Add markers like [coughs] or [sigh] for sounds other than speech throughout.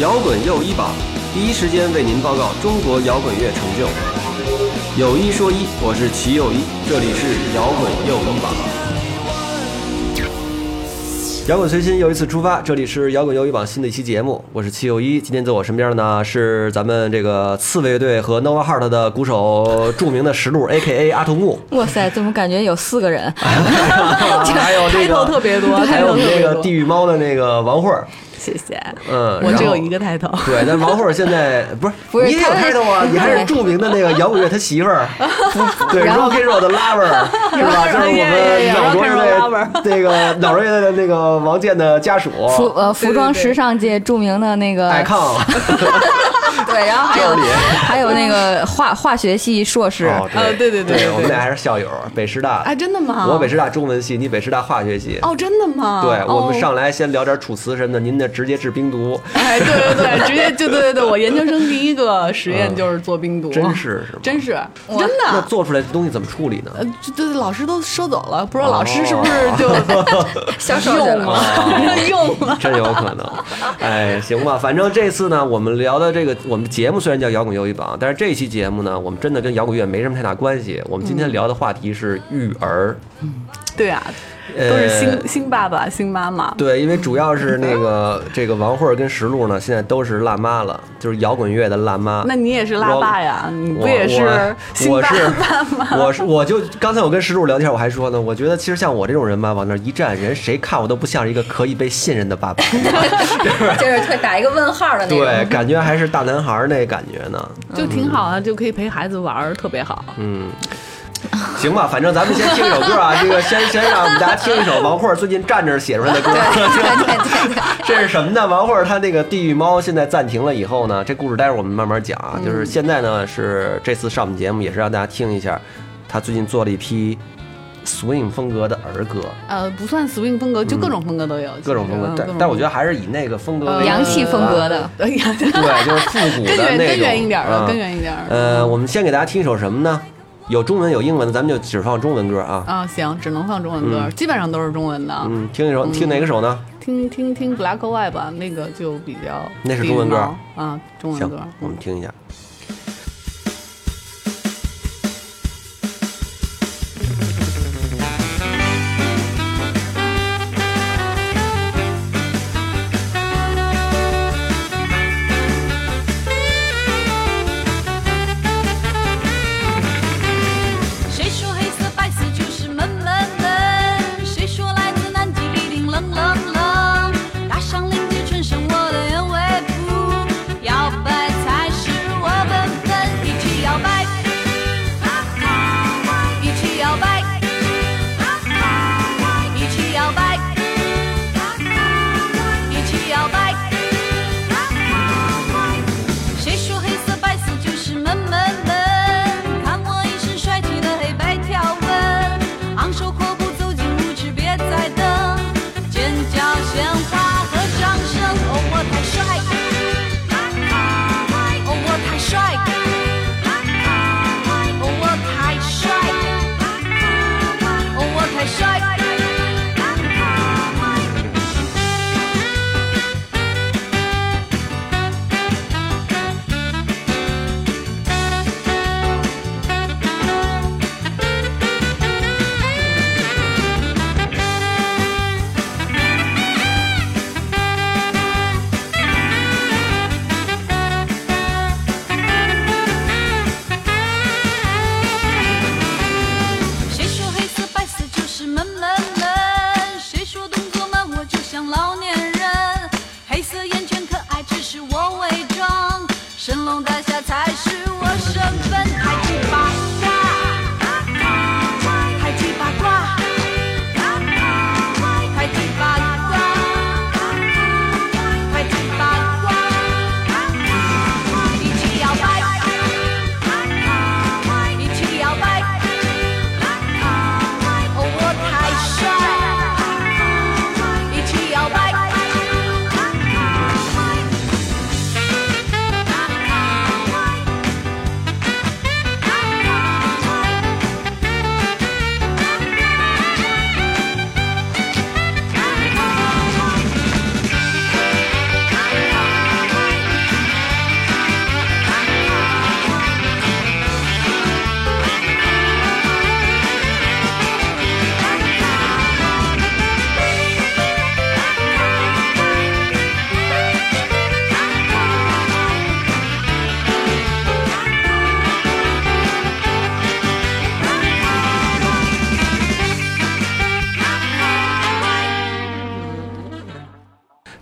摇滚又一榜，第一时间为您报告中国摇滚乐成就。有一说一，我是齐又一，这里是摇滚又一榜。摇滚随心又一次出发，这里是摇滚又一榜新的一期节目，我是齐又一。今天在我身边的呢是咱们这个刺猬乐队和 Nova Heart 的鼓手，著名的石路 A.K.A 阿童木，哇塞，怎么感觉有四个人？[laughs] [laughs] 还有这个特别多，还有我们那个地狱猫的那个王慧儿，谢谢，嗯，我只有一个抬头。对，但王慧儿现在 [laughs] 不是不是你也有他开头啊，你还是著名的那个摇滚乐他媳妇儿，[laughs] 对，rock and roll 的 lover [laughs] 是吧？就是我们 roll lover 队那个脑乐队的那个王健的家属服呃服装时尚界著名的那个，icon，对，然后还有 [laughs] 还有那个化化学系硕士，哦，呃对对对对我们俩还是校友，北师大哎，，真的吗？我北师大中文系，你北师大化学系。哦，真的吗？对，我们哦上来先聊点楚辞什么的，您那直接治冰毒，哎，对对对，[laughs] 直接就对对对，我研究生第一个实验就是做冰毒，真是是吗？真是真的。那做出来的东西怎么处理呢？呃，对对，老师都收走了，不知道老师是不是哦就 [laughs] 销售。用了，用了。真有可能，哎，行吧，反正这次呢，我们聊的这个，我们节目虽然叫摇滚又一榜，但是这期节目呢，我们真的跟摇滚乐没什么太大关系。我们今天聊的话题是育儿，对啊，呃都是新新爸爸、[laughs] 新妈妈。对，因为主要是那个 [laughs] 这个王慧儿跟石路呢，现在都是辣妈了，就是摇滚乐的辣妈。那你也是辣爸呀？你不我也是新爸我是爸吗？我是 [laughs] 我就刚才我跟石路聊天，我还说呢，我觉得其实像我这种人吧，往那一站，人谁看我都不像是一个可以被信任的爸爸，就是会打一个问号的那对，种。感觉还是大男孩那感觉呢。就挺好的，就可以陪孩子玩，特别好。嗯，行吧，反正咱们先听一首歌啊，这个先先让我们大家听一首王慧最近站着写出来的歌。[laughs] 对对对对，这是什么呢？王慧她那个《地狱猫》现在暂停了以后呢，这故事待会儿我们慢慢讲啊。就是现在呢，是这次上我们节目也是让大家听一下，她最近做了一批 swing 风格的儿歌，呃，不算 swing 风格，就各种风格都有，各种风格，但但我觉得还是以那个风格洋气风格的 [laughs] 对，就是复古的 [laughs] 那种，根源一点儿的，嗯根源一点。呃，我们先给大家听一首什么呢？有中文有英文的，咱们就只放中文歌啊。啊，行，只能放中文歌，嗯基本上都是中文的。嗯，听一首，听哪个首呢？听听听 Black White 吧，那个就比较那是中文歌啊，中文歌。，我们听一下。谁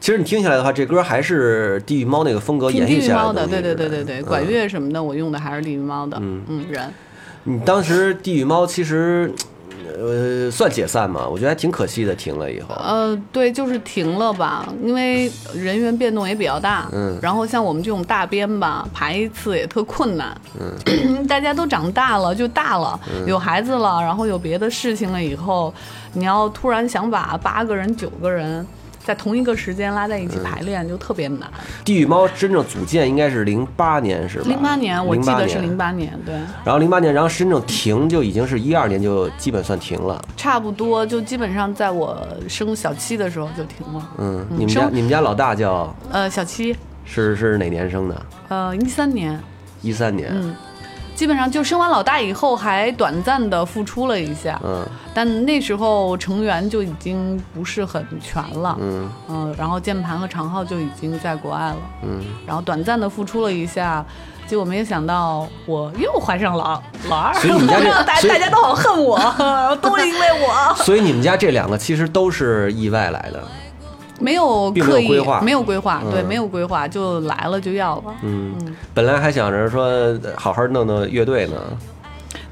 其实你听下来的话，这歌还是地狱猫那个风格延续下来地狱猫的，对对对对对，管嗯乐什么的我用的还是地狱猫的，嗯嗯人。你当时地狱猫其实，呃，算解散嘛？我觉得还挺可惜的，停了以后。呃，对，就是停了吧，因为人员变动也比较大。嗯然后像我们这种大编吧，排一次也特困难。嗯，[clears throat] 大家都长大了，就大了，嗯有孩子了，然后有别的事情了以后，你要突然想把八个人、九个人在同一个时间拉在一起嗯排练，就特别难。地狱猫真正组建应该是零八年是吧？零八年，我记得是零零。八年，对，然后零八年，然后真正停就已经是一二年就基本算停了。差不多就基本上在我生小七的时候就停了。嗯，嗯你们家你们家老大叫呃，小七，是是哪年生的？呃，一三年，一三年。嗯，基本上就生完老大以后，还短暂的复出了一下，嗯。但那时候成员就已经不是很全了，嗯。嗯，然后键盘和长号就已经在国外了，嗯，然后短暂的复出了一下。结果没有想到，我又怀上老老二，所以你们家这 [laughs] 大大家都好恨我，[laughs] 都是因为我，所以你们家这两个其实都是意外来的。没有并没有刻意，规划没有规划，对，嗯没有规划，就来了就要了。嗯，本来还想着说呃好好弄弄乐队呢。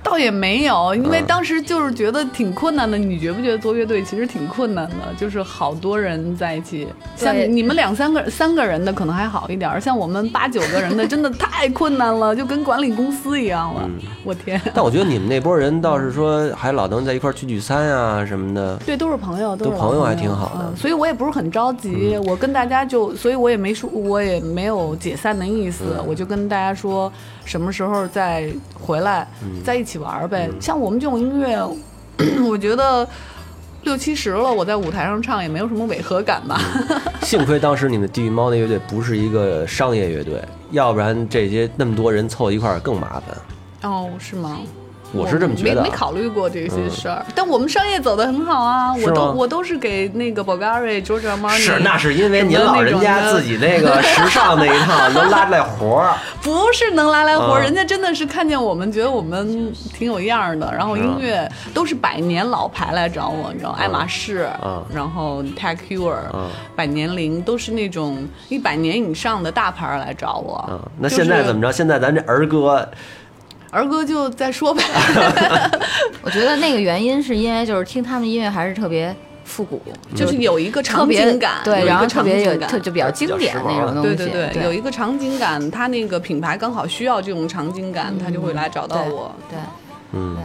倒也没有，因为嗯当时就是觉得挺困难的。你觉不觉得做乐队其实挺困难的？就是好多人在一起，像你们两三个、三个人的可能还好一点儿，像我们八九个人的真的太困难了，[laughs] 就跟管理公司一样了。我天！但我觉得你们那波人倒是说还老能在一块儿聚聚餐啊什么的。对，都是朋友，都是朋友还挺好的嗯所以我也不是很着急。我跟大家就，所以我也没说，我也没有解散的意思。嗯我就跟大家说，什么时候再回来，嗯在一起玩儿呗。像我们这种音乐，我觉得六七十了，我在舞台上唱也没有什么违和感吧。[laughs] 幸亏当时你们地狱猫那乐队不是一个商业乐队，要不然这些那么多人凑一块儿更麻烦。哦，是吗？我是这么觉得啊没没考虑过这些事儿，但我们商业走的很好啊，我都我都是给那个 Bulgari、George Armani，是，那是因为您老人家自己那个时尚那一套 [laughs] 能拉出来活儿。[laughs] 不是能拉来活儿，啊人家真的是看见我们，觉得我们挺有样儿的，然后音乐都是百年老牌来找我，你知道，爱马仕，啊然后 Tag Heuer，、啊百年灵都是那种一百年以上的大牌来找我。啊，那现在怎么着？着？现在咱这儿歌，儿歌就再说呗。[laughs] 我觉得那个原因是因为就是听他们音乐还是特别复古，就是有一个场特别景感，对，然后特别有特就比较经典那种东西，对对对，有一个场景感，他那个品牌刚好需要这种场景感，他就会来找到我。对。嗯，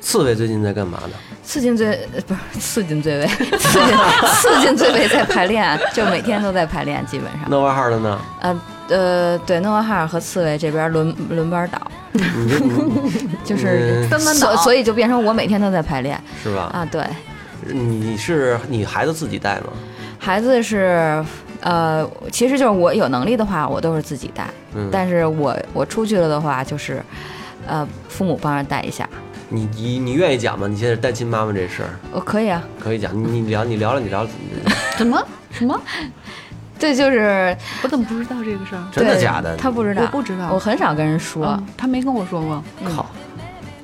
刺猬最近在干嘛呢？[laughs] 刺进最呃不是刺进最尾，刺进 [laughs] 刺进最尾在排练，就每天都在排练，基本上。那玩意儿的呢？呃呃，对，诺瓦哈尔和刺猬这边轮轮班倒，[laughs] 就是嗯三班倒所所以就变成我每天都在排练是吧？啊。对，你是你孩子自己带吗？孩子是呃，其实就是我有能力的话，我都是自己带，嗯，但是我我出去了的话，就是呃父母帮着带一下，你你你愿意讲吗？你现在单亲妈妈这事儿我可以啊。可以讲，你你聊你聊聊你聊聊，什么什么？对，就是我怎么不知道这个事儿？真的假的？他不知道，我不知道我很少跟人说。嗯他没跟我说过。靠，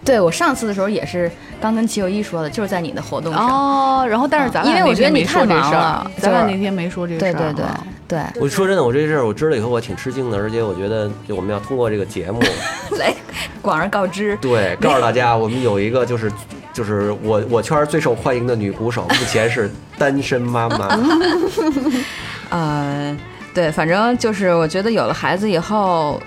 对我上次的时候也是刚跟齐友一说的，就是在你的活动上。哦，然后但是咱俩因为我觉得你那天没说太这事儿忙了咱俩那天没说这事儿。对对对啊对，我说真的，我这事儿我知道以后我挺吃惊的，而且我觉得就我们要通过这个节目，[laughs] 来广而告之。对，[laughs] 告诉大家我们有一个就是就是我我圈最受欢迎的女鼓手，目前是单身妈妈。[laughs] 嗯，对，反正就是我觉得有了孩子以后，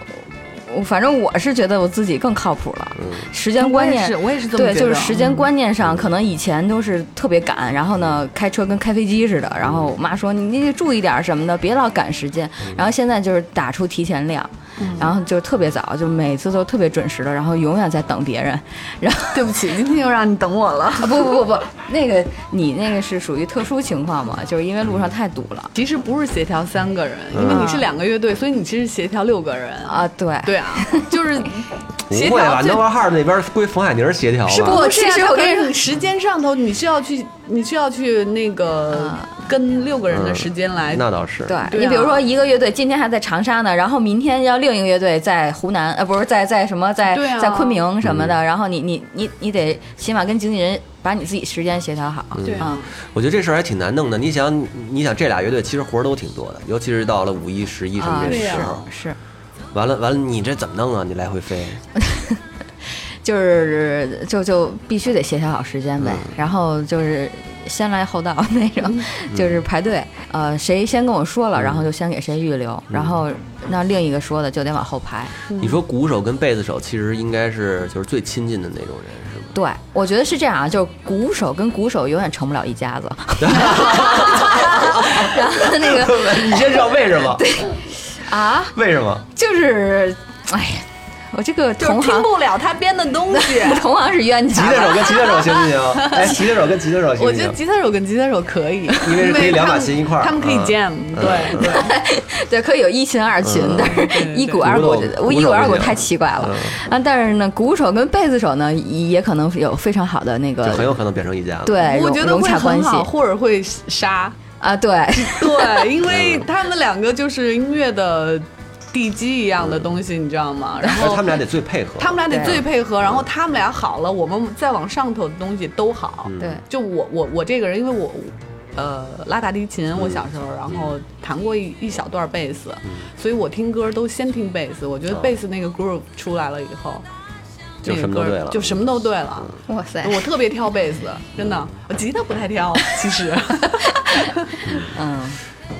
反正我是觉得我自己更靠谱了，时间观念我也是，。我也是这么对，就是时间观念上，可能以前都是特别赶，然后呢，开车跟开飞机似的。然后我妈说你你得注意点什么的，别老赶时间。然后现在就是打出提前量，然后就特别早，就每次都特别准时的，然后永远在等别人。然后对不起，今天又让你等我了。啊不不不不，那个你那个是属于特殊情况嘛，就是因为路上太堵了其实不是协调三个人，因为你是两个乐队，所以你其实协调六个人。啊。对，对啊，就是不会吧？协调最能玩号那边归冯海宁协调吧？是不？不其实我跟你说你时间上头，你是要去，你是要去那个啊跟六个人的时间来。那倒是。对对啊你比如说一个乐队今天还在长沙呢，然后明天要另一个乐队在湖南，呃，不是在在什么在、啊在昆明什么的，然后你你你你得起码跟经纪人把把你自己时间协调好。对嗯，我觉得这事儿还挺难弄的。你想，你想这俩乐队其实活儿都挺多的，尤其是到了五一、十一什么啊，对呀这时候，是。完了完了，你这怎么弄啊？你来回飞，[laughs] 就是就就必须得协调好时间呗，然后就是先来后到那种，[laughs] 就是排队，呃，谁先跟我说了，然后就先给谁预留，然后那另一个说的就得往后排。你说鼓手跟贝斯手其实应该是就是最亲近的那种人，是吗？对，我觉得是这样啊，就是鼓手跟鼓手永远成不了一家子。[laughs] 然后那个你先知道为什么？啊，为什么？就是，哎呀，我这个同行听不了他编的东西。[laughs] 同行是冤家吉。他手跟吉他手行不行？[laughs] 哎，吉他手跟吉他手行不行？我觉得吉他手跟吉他手可以，因为可以两把他们琴一块儿他们可以嗯 jam，对对。[laughs] 对，可以有一琴二琴，嗯但是一鼓二鼓我一鼓二鼓太奇怪了嗯。啊，但是呢，鼓手跟贝斯手呢，也可能有非常好的那就很个有可能变成一家。对我觉得会很好，或者会杀。啊，对，[laughs] 对，因为他们两个就是音乐的地基一样的东西，你知道吗？然后他们俩得最配合。他们俩得最配合，然后他们俩好了，我们再往上头的东西都好。嗯对就我我我这个人，因为我呃拉大提琴，我小时候然后弹过一一小段贝斯，所以我听歌都先听贝斯。我觉得哦贝斯那个 groove 出来了以后，就什么都对了就什么都对了。哇塞，我特别挑贝斯，真的，我吉他不太挑，其实。[laughs] 嗯，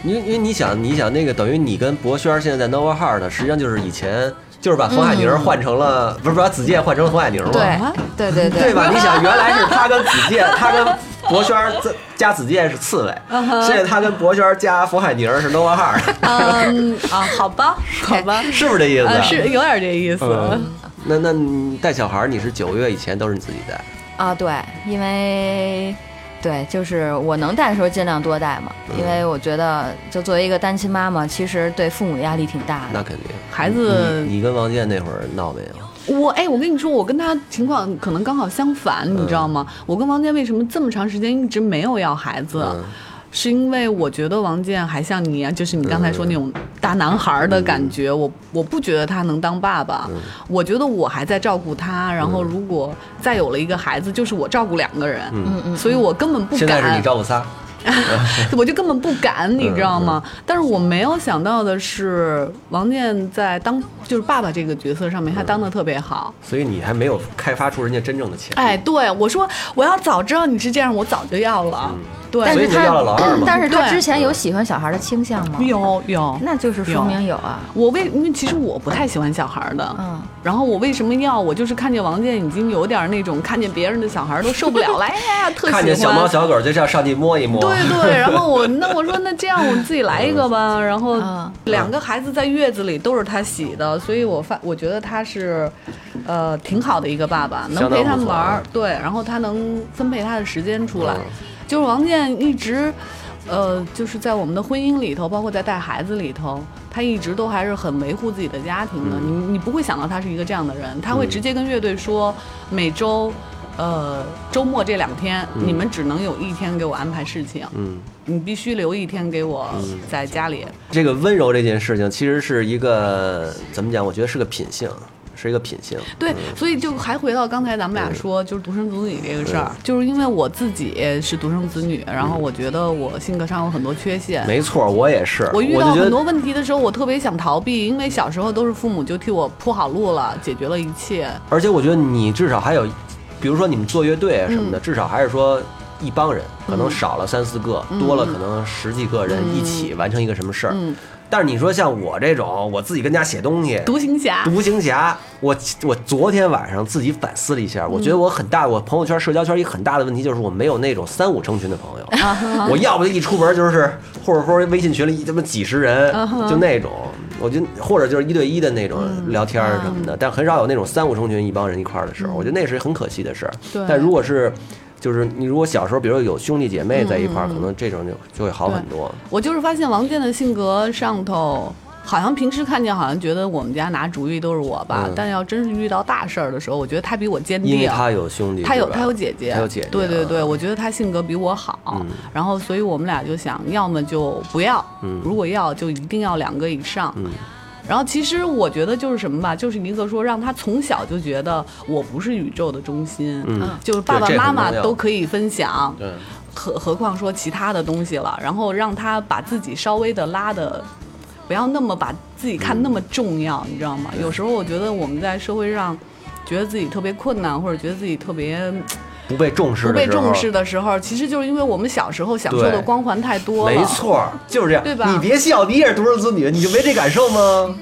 因为因为你想，你想那个等于你跟博轩现在在 Nova Heart，实际上就是以前就是把冯海宁换成了，不是把子健换成了冯海宁吗？对对对对吧？你想，原来是他跟子健，他跟博轩加加子健是刺猬，现在他跟博轩加冯海宁是 Nova Heart，嗯啊，好吧，好吧，[laughs] 是不是这意思？呃，是有点这意思。嗯。那那你带小孩儿，你是九个月以前都是你自己带，啊，对，因为。对，就是我能带的时候尽量多带嘛，因为我觉得就作为一个单亲妈妈，其实对父母压力挺大的。那肯定。孩子你你跟王健那会儿闹没有？我哎，我跟你说，我跟他情况可能刚好相反，你知道吗？我跟王健为什么这么长时间一直没有要孩子？嗯是因为我觉得王健还像你一样，就是你刚才说那种大男孩的感觉，我我不觉得他能当爸爸，我觉得我还在照顾他，然后如果再有了一个孩子，就是我照顾两个人，嗯。嗯，所以我根本不敢。现在是你照顾仨，[laughs] 我就根本不敢，你知道吗？嗯。但是我没有想到的是，王健在当就是爸爸这个角色上面，他当的特别好。所以你还没有开发出人家真正的潜力。哎，对我说，我要早知道你是这样，我早就要了。对，但是他所以就要了老二嘛但是他之前有喜欢小孩的倾向吗？有有，那就是说明有啊。我为因为其实我不太喜欢小孩的，嗯，然后我为什么要？我就是看见王健已经有点那种看见别人的小孩都受不了了，哎呀，特喜欢。看见小猫小狗就要上去摸一摸。对 [laughs] 对，然后我那我说那这样我们自己来一个吧，然后嗯两个孩子在月子里都是他洗的，所以我发我觉得他是，呃，挺好的一个爸爸，能陪他们玩儿，对，然后他能分配他的时间出来嗯，就是王健一直。呃，就是在我们的婚姻里头，包括在带孩子里头，他一直都还是很维护自己的家庭的。你你不会想到他是一个这样的人，他会嗯直接跟乐队说，每周，呃，周末这两天，你们只能有一天给我安排事情。嗯，你必须留一天给我在家里。这个温柔这件事情，其实是一个怎么讲？我觉得是个品性，是一个品性。对，所以就还回到刚才咱们俩说，就是独生子女这个事儿，就是因为我自己是独生子女，然后我觉得我性格上有很多缺陷。没错，我也是。我遇到很多问题的时候，我特别想逃避，因为小时候都是父母就替我铺好路了，解决了一切。而且我觉得你至少还有，比如说你们做乐队啊什嗯么的，至少还是说一帮人，可能少了三四个，多了可能十几个人一起完成一个什么事儿。嗯，但是你说像我这种，我自己跟家写东西，独行侠。独行侠，我我昨天晚上自己反思了一下，我觉得我很大，我朋友圈、社交圈一个很大的问题就是我没有那种三五成群的朋友，我要不就一出门就是，或者说微信群里这么几十人，就那种，我觉得或者就是一对一的那种聊天什么的，但很少有那种三五成群一帮人一块儿的时候，我觉得那是很可惜的事儿。对。但如果是就是你如果小时候，比如有兄弟姐妹在一块儿，可能这种就就会好很多。我就是发现王健的性格上头，好像平时看见好像觉得我们家拿主意都是我吧，嗯但要真是遇到大事儿的时候，我觉得他比我坚定。因为他有兄弟，他有他有姐姐，他有姐姐，啊对对对，我觉得他性格比我好，嗯然后所以我们俩就想，要么就不要，嗯如果要就一定要两个以上。嗯然后其实我觉得就是什么吧，就是尼克说让他从小就觉得我不是宇宙的中心，嗯。就是爸爸妈妈都可以分享，对，何何况说其他的东西了，然后让他把自己稍微的拉的，不要那么把自己看那么重要，你知道吗？有时候我觉得我们在社会上觉得自己特别困难，或者觉得自己特别不被重视不的时候，被重视的时候，其实就是因为我们小时候享受的光环太多了。没错，就是这样，对吧？你别笑，你也是独生子女，你就没这感受吗？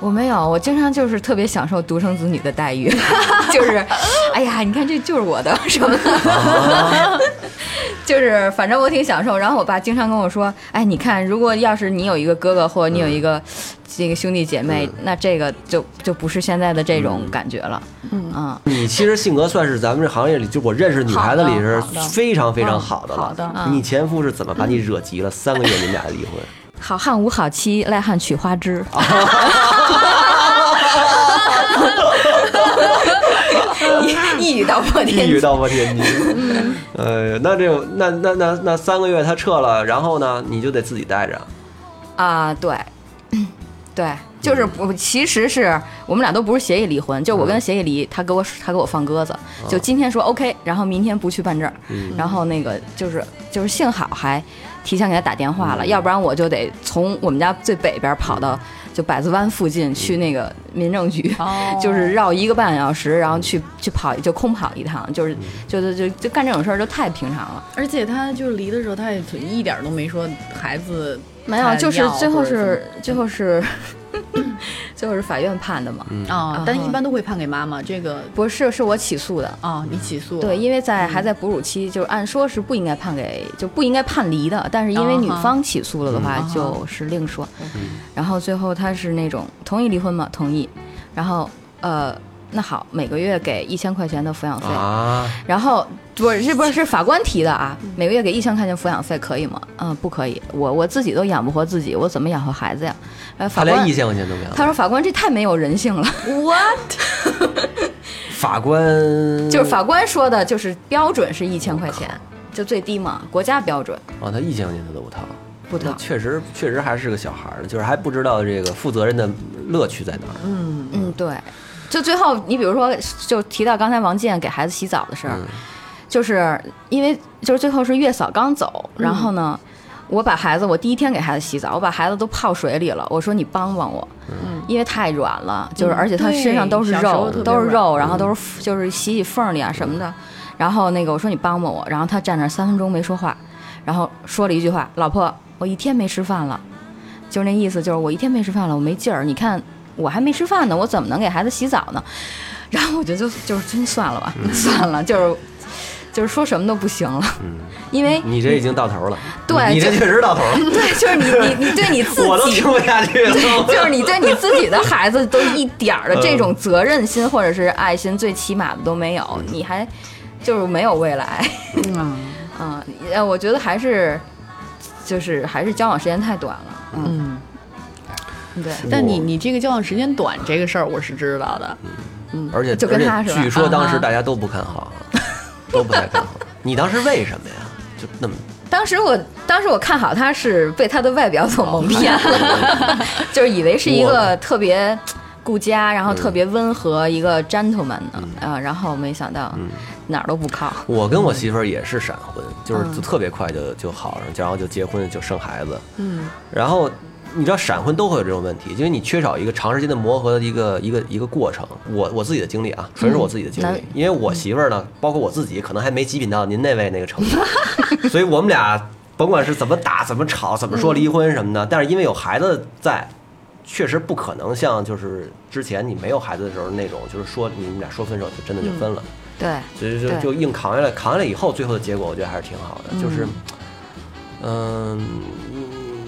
我没有，我经常就是特别享受独生子女的待遇，[laughs] 就是，哎呀，你看这就是我的什么的，就是反正我挺享受。然后我爸经常跟我说，哎，你看，如果要是你有一个哥哥或者你有一个这个兄弟姐妹，那这个就就不是现在的这种感觉了。嗯你其实性格算是咱们这行业里，就我认识女孩子里是非常非常好的了。好的嗯你前夫是怎么把你惹急了？三个月你们俩离婚，好汉无好妻，赖汉娶花枝。[laughs] [laughs] 一语道破天机。语道破天机。呃，那这种那那那那三个月他撤了，然后呢，你就得自己带着。啊，对，[clears throat] 对，就是不，其实是我们俩都不是协议离婚，就我跟协议离，他给我他给我放鸽子，就今天说 OK，然后明天不去办证儿，然后那个就是就是幸好还提前给他打电话了，要不然我就得从我们家最北边跑到就百子湾附近去那个民政局，哦。[laughs] 就是绕一个半小时，然后去去跑就空跑一趟，就是就就就就干这种事儿就太平常了。而且他就是离的时候，他也一点都没说孩子没有，就是最后是最后是 [coughs] 最后是法院判的嘛。啊，但一般都会判给妈妈。这个不是，是我起诉的。啊，你起诉对，因为在还在哺乳期，就是按说是不应该判给，就不应该判离的。但是因为女方起诉了的话嗯，就是另说。然后最后他是那种同意离婚吗？同意。然后呃，那好，每个月给一千块钱的抚养费。啊，然后不是不是是法官提的啊，每个月给一千块钱抚养费可以吗？嗯，不可以，我我自己都养不活自己，我怎么养活孩子呀？法官连一千块钱都没有。他说法官这太没有人性了。what？法官 [laughs] 就是法官说的，就是标准是一千块钱，就最低嘛，国家标准啊，他一千块钱他都不掏。不掏那。确实确实还是个小孩儿，就是还不知道这个负责任的乐趣在哪儿。嗯，对。就最后，你比如说，就提到刚才王健给孩子洗澡的事儿，就是因为就是最后是月嫂刚走，然后呢，我把孩子，我第一天给孩子洗澡，我把孩子都泡水里了，我说你帮帮我，因为太软了，就是而且他身上都是肉都是肉，然后都是就是洗洗缝里啊什么的，然后那个我说你帮帮我，然后他站那儿三分钟没说话，然后说了一句话，老婆，我一天没吃饭了，就是那意思，就是我一天没吃饭了，我没劲儿，你看我还没吃饭呢，我怎么能给孩子洗澡呢？[laughs] 然后我觉得就就是真算了吧，算了，就是就是说什么都不行了，因为你这已经到头了，对你这确实到头了，[laughs] 对，就是你你你对你自己 [laughs] 我都听。不下去了。就是你对你自己的孩子都一点儿的这种责任心或者是爱心，最起码的都没有，你还就是没有未来。嗯嗯，呃，我觉得还是就是还是交往时间太短了。嗯，对，但你你这个交往时间短这个事儿我是知道的，嗯而且就跟他是吧据说当时大家都不看好，都不太看好。[laughs] 你当时为什么呀？就那么当时我当时我看好他是被他的外表所蒙骗了，[laughs] 就是以为是一个特别顾家，然后特别温和一个 gentleman 呢，啊，然后没想到哪儿都不靠。我跟我媳妇儿也是闪婚，就是嗯就特别快就就好上，然后就结婚就生孩子。嗯，然后你知道闪婚都会有这种问题，因为你缺少一个长时间的磨合的一个一个一个过程。我我自己的经历啊，纯是我自己的经历，嗯因为我媳妇儿呢，包括我自己，可能还没极品到您那位那个程度，[laughs] 所以我们俩甭管是怎么打、怎么吵、怎么说离婚什么的，但是因为有孩子在。确实不可能像就是之前你没有孩子的时候那种，就是说你们俩说分手就真的就分了。对，所以就就硬扛下来，扛下来以后，最后的结果我觉得还是挺好的，就是，嗯，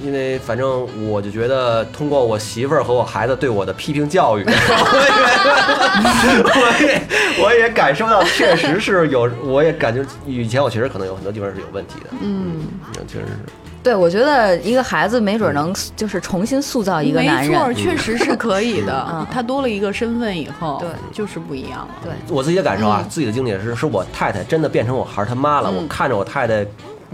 因因为反正我就觉得通过我媳妇儿和我孩子对我的批评教育，[laughs] 我也 [laughs] 我也我也感受到确实是有，我也感觉以前我确实可能有很多地方是有问题的，嗯，确实是，对，我觉得一个孩子没准能就是重新塑造一个男人。没错，人。确实是可以的嗯。他多了一个身份以后，对就是不一样了。对，我自己的感受啊，自己的经历也是，是我太太真的变成我孩儿他妈了，我看着我太太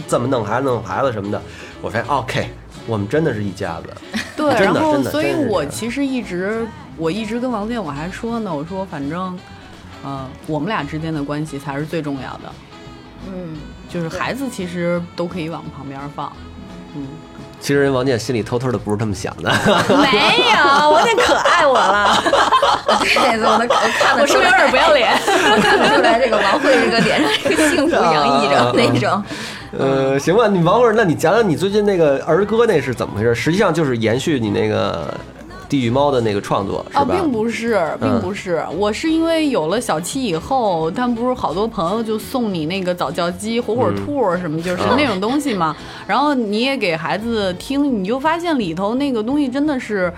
这么弄孩子弄孩子什么的，我发现 OK，我们真的是一家子。[laughs] 对，然后的真的所以我其实一直我一直跟王健我还说呢，我说反正，呃，我们俩之间的关系才是最重要的，嗯，就是孩子其实都可以往旁边放，嗯，其实人王健心里偷偷的不是这么想的，[laughs] 没有，王健可爱我了。对，我能我看得出来，我是不是有点不要脸？我 [laughs] 看得出来，这个王慧这个脸上这个幸福洋溢着那种。呃，行吧，你王慧，那你讲讲你最近那个儿歌那是怎么回事？实际上就是延续你那个地狱猫的那个创作，是哦，吧？并不是，并不是，我是因为有了小七以后，他们不是好多朋友就送你那个早教机、火火兔什么，就是啊那种东西嘛。然后你也给孩子听，你就发现里头那个东西真的是，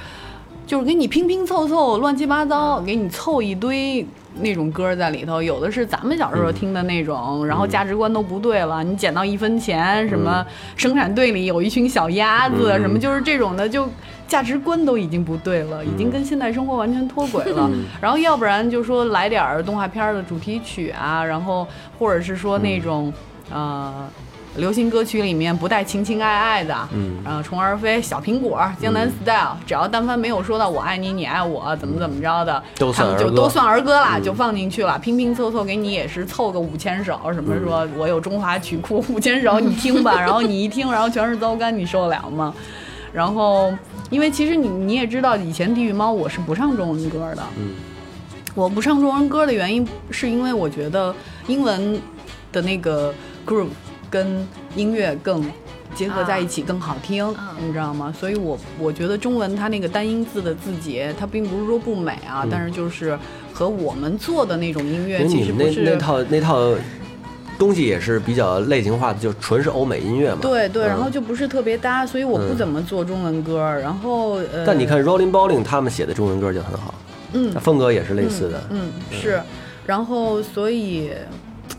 就是给你拼拼凑凑、乱七八糟，给你凑一堆。那种歌在里头，有的是咱们小时候听的那种，然后价值观都不对了。你捡到一分钱，什么生产队里有一群小鸭子，嗯什么就是这种的，就价值观都已经不对了，已经跟现代生活完全脱轨了。然后要不然就说来点儿动画片儿的主题曲啊，然后或者是说那种、呃。流行歌曲里面不带情情爱爱的，嗯。然后虫儿飞、小苹果、江南 style，、只要但凡没有说到我爱你，你爱我，怎么怎么着的，都算他们就都算儿歌啦，嗯。就放进去了，拼拼凑凑给你也是凑个五千首，什么说我有中华曲库五千首，你听吧，[laughs] 然后你一听，然后全是糟干，你受得了吗？然后，因为其实你你也知道，以前地狱猫我是不唱中文歌的，嗯。我不唱中文歌的原因，是因为我觉得英文的那个 groove 跟音乐更结合在一起更好听，嗯你知道吗？所以我我觉得中文它那个单音字的字节，它并不是说不美啊，但是就是和我们做的那种音乐其实不是那套那套东西也是比较类型化的，就纯是欧美音乐嘛。对对，嗯然后就不是特别搭，所以我不嗯怎么做中文歌。然后呃，但你看 Rolling b o l l i n g 他们写的中文歌就很好，嗯风格也是类似的。嗯，是，然后所以，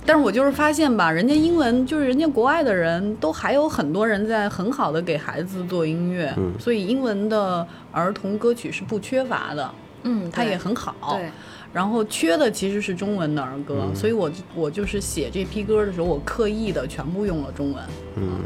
但是我就是发现吧，人家英文就是人家国外的人都还有很多人在很好的给孩子做音乐，嗯。所以英文的儿童歌曲是不缺乏的，嗯，它也很好。对，然后缺的其实是中文的儿歌，嗯。所以我我就是写这批歌的时候，我刻意的全部用了中文。嗯，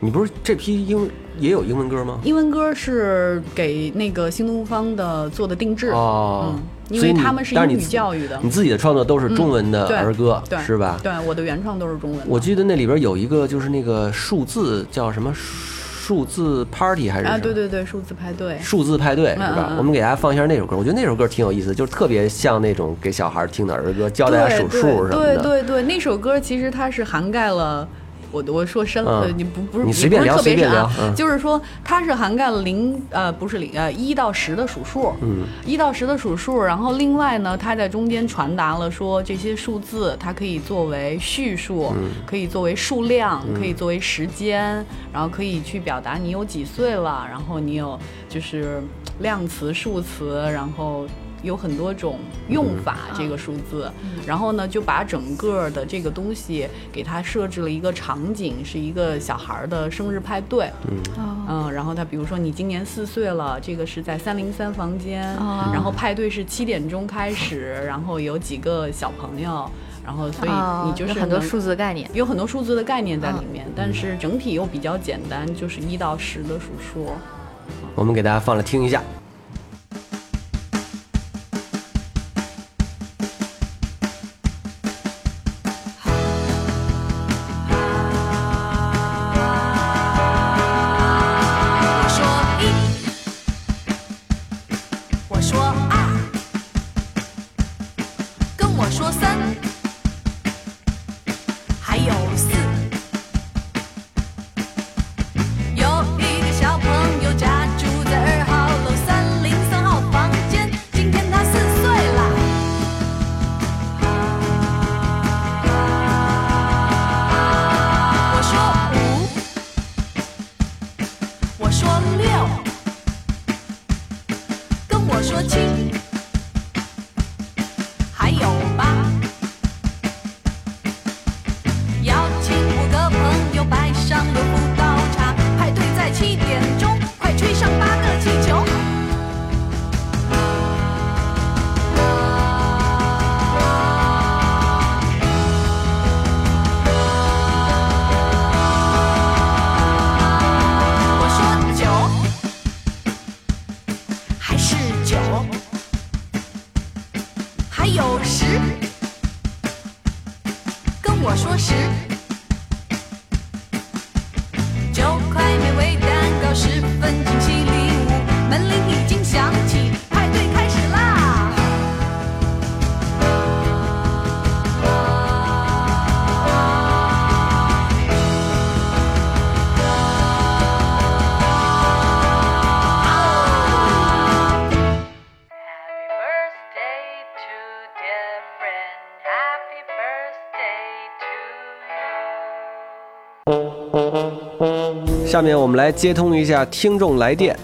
你不是这批英也有英文歌吗？英文歌是给那个新东方的做的定制，哦。嗯，因所以他们是英语教育的，你自己的创作都是中文的儿歌，对是吧？对，我的原创都是中文的。我记得那里边有一个就是那个数字叫什么数字 party 还是啊，什么对对对，数字派对。数字派对是吧？我们给大家放一下那首歌，我觉得那首歌挺有意思，就是特别像那种给小孩听的儿歌，教大家数数什么对的。对对对，那首歌其实它是涵盖了。我我说深了，嗯你不不是你随便聊不是特别深啊嗯就是说它是涵盖了零呃不是零呃一到十的数数，嗯，一到十的数数，然后另外呢，它在中间传达了说这些数字它可以作为叙述，嗯可以作为数量，可以作为时间，然后可以去表达你有几岁了，然后你有就是量词、数词，然后。有很多种用法，这个数字，然后呢，就把整个的这个东西给它设置了一个场景，是一个小孩儿的生日派对，哦。嗯，然后他比如说你今年四岁了，这个是在三零三房间，哦。然后派对是七点钟开始，然后有几个小朋友，然后所以哦你就是很多数字概念。有很多数字的概念在里面，但是整体又比较简单，就是一到十的数数。我们给大家放来听一下。下面我们来接通一下听众来电。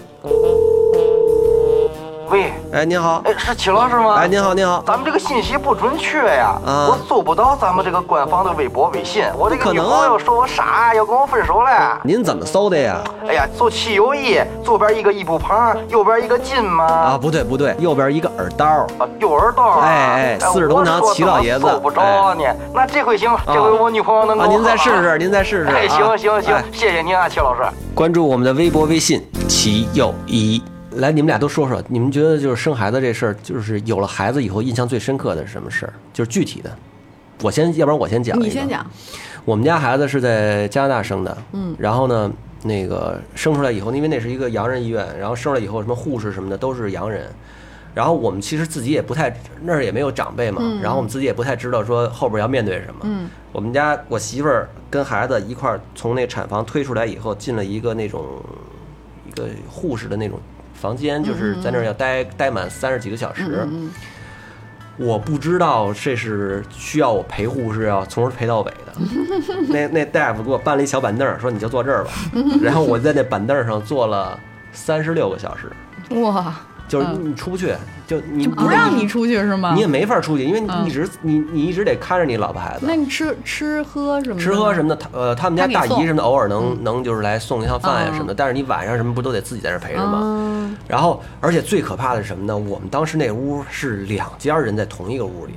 喂，哎，您好，哎，是齐老师吗？哎，您好，您好，咱们这个信息不准确呀，啊我搜不到咱们这个官方的微博、微信。我这个女朋友说我傻，要跟我分手了。您怎么搜的呀？哎呀，搜汽油一，左边一个一步旁，右边一个金吗。啊，不对不对，右边一个耳刀。啊，右耳刀啊。哎哎四世同堂我说齐老爷子搜不着你。那这回行了，这回我女朋友能啊，够。您再试试，。您再试试。哎，啊行行行哎，谢谢您啊，齐老师。关注我们的微博、微信“齐友一”。来，你们俩都说说，你们觉得就是生孩子这事儿，就是有了孩子以后印象最深刻的是什么事儿？就是具体的。我先，要不然我先讲。你先。讲。我们家孩子是在加拿大生的，嗯，然后呢，那个生出来以后，因为那是一个洋人医院，然后生出来以后，什么护士什么的都是洋人，然后我们其实自己也不太那儿也没有长辈嘛，然后我们自己也不太知道说后边要面对什么。嗯，我们家我媳妇儿跟孩子一块儿从那产房推出来以后，进了一个那种一个护士的那种房间，就是在那儿要待待满三十几个小时。我不知道这是需要我陪护是要从头陪到尾的。[laughs] 那那大夫给我搬了一小板凳儿，说你就坐这儿吧。[laughs] 然后我在那板凳儿上坐了三十六个小时，哇，就是你出不去，就你不让你出去是吗？你也没法出去，因为你嗯一直你你一直得看着你老婆孩子那。你吃吃喝什么？吃喝什么的，他呃，他们家大姨什么的，偶尔能能就是来送一趟饭呀嗯什么的，但是你晚上什么不都得自己在这陪着吗？嗯然后，而且最可怕的是什么呢？我们当时那屋是两家人在同一个屋里，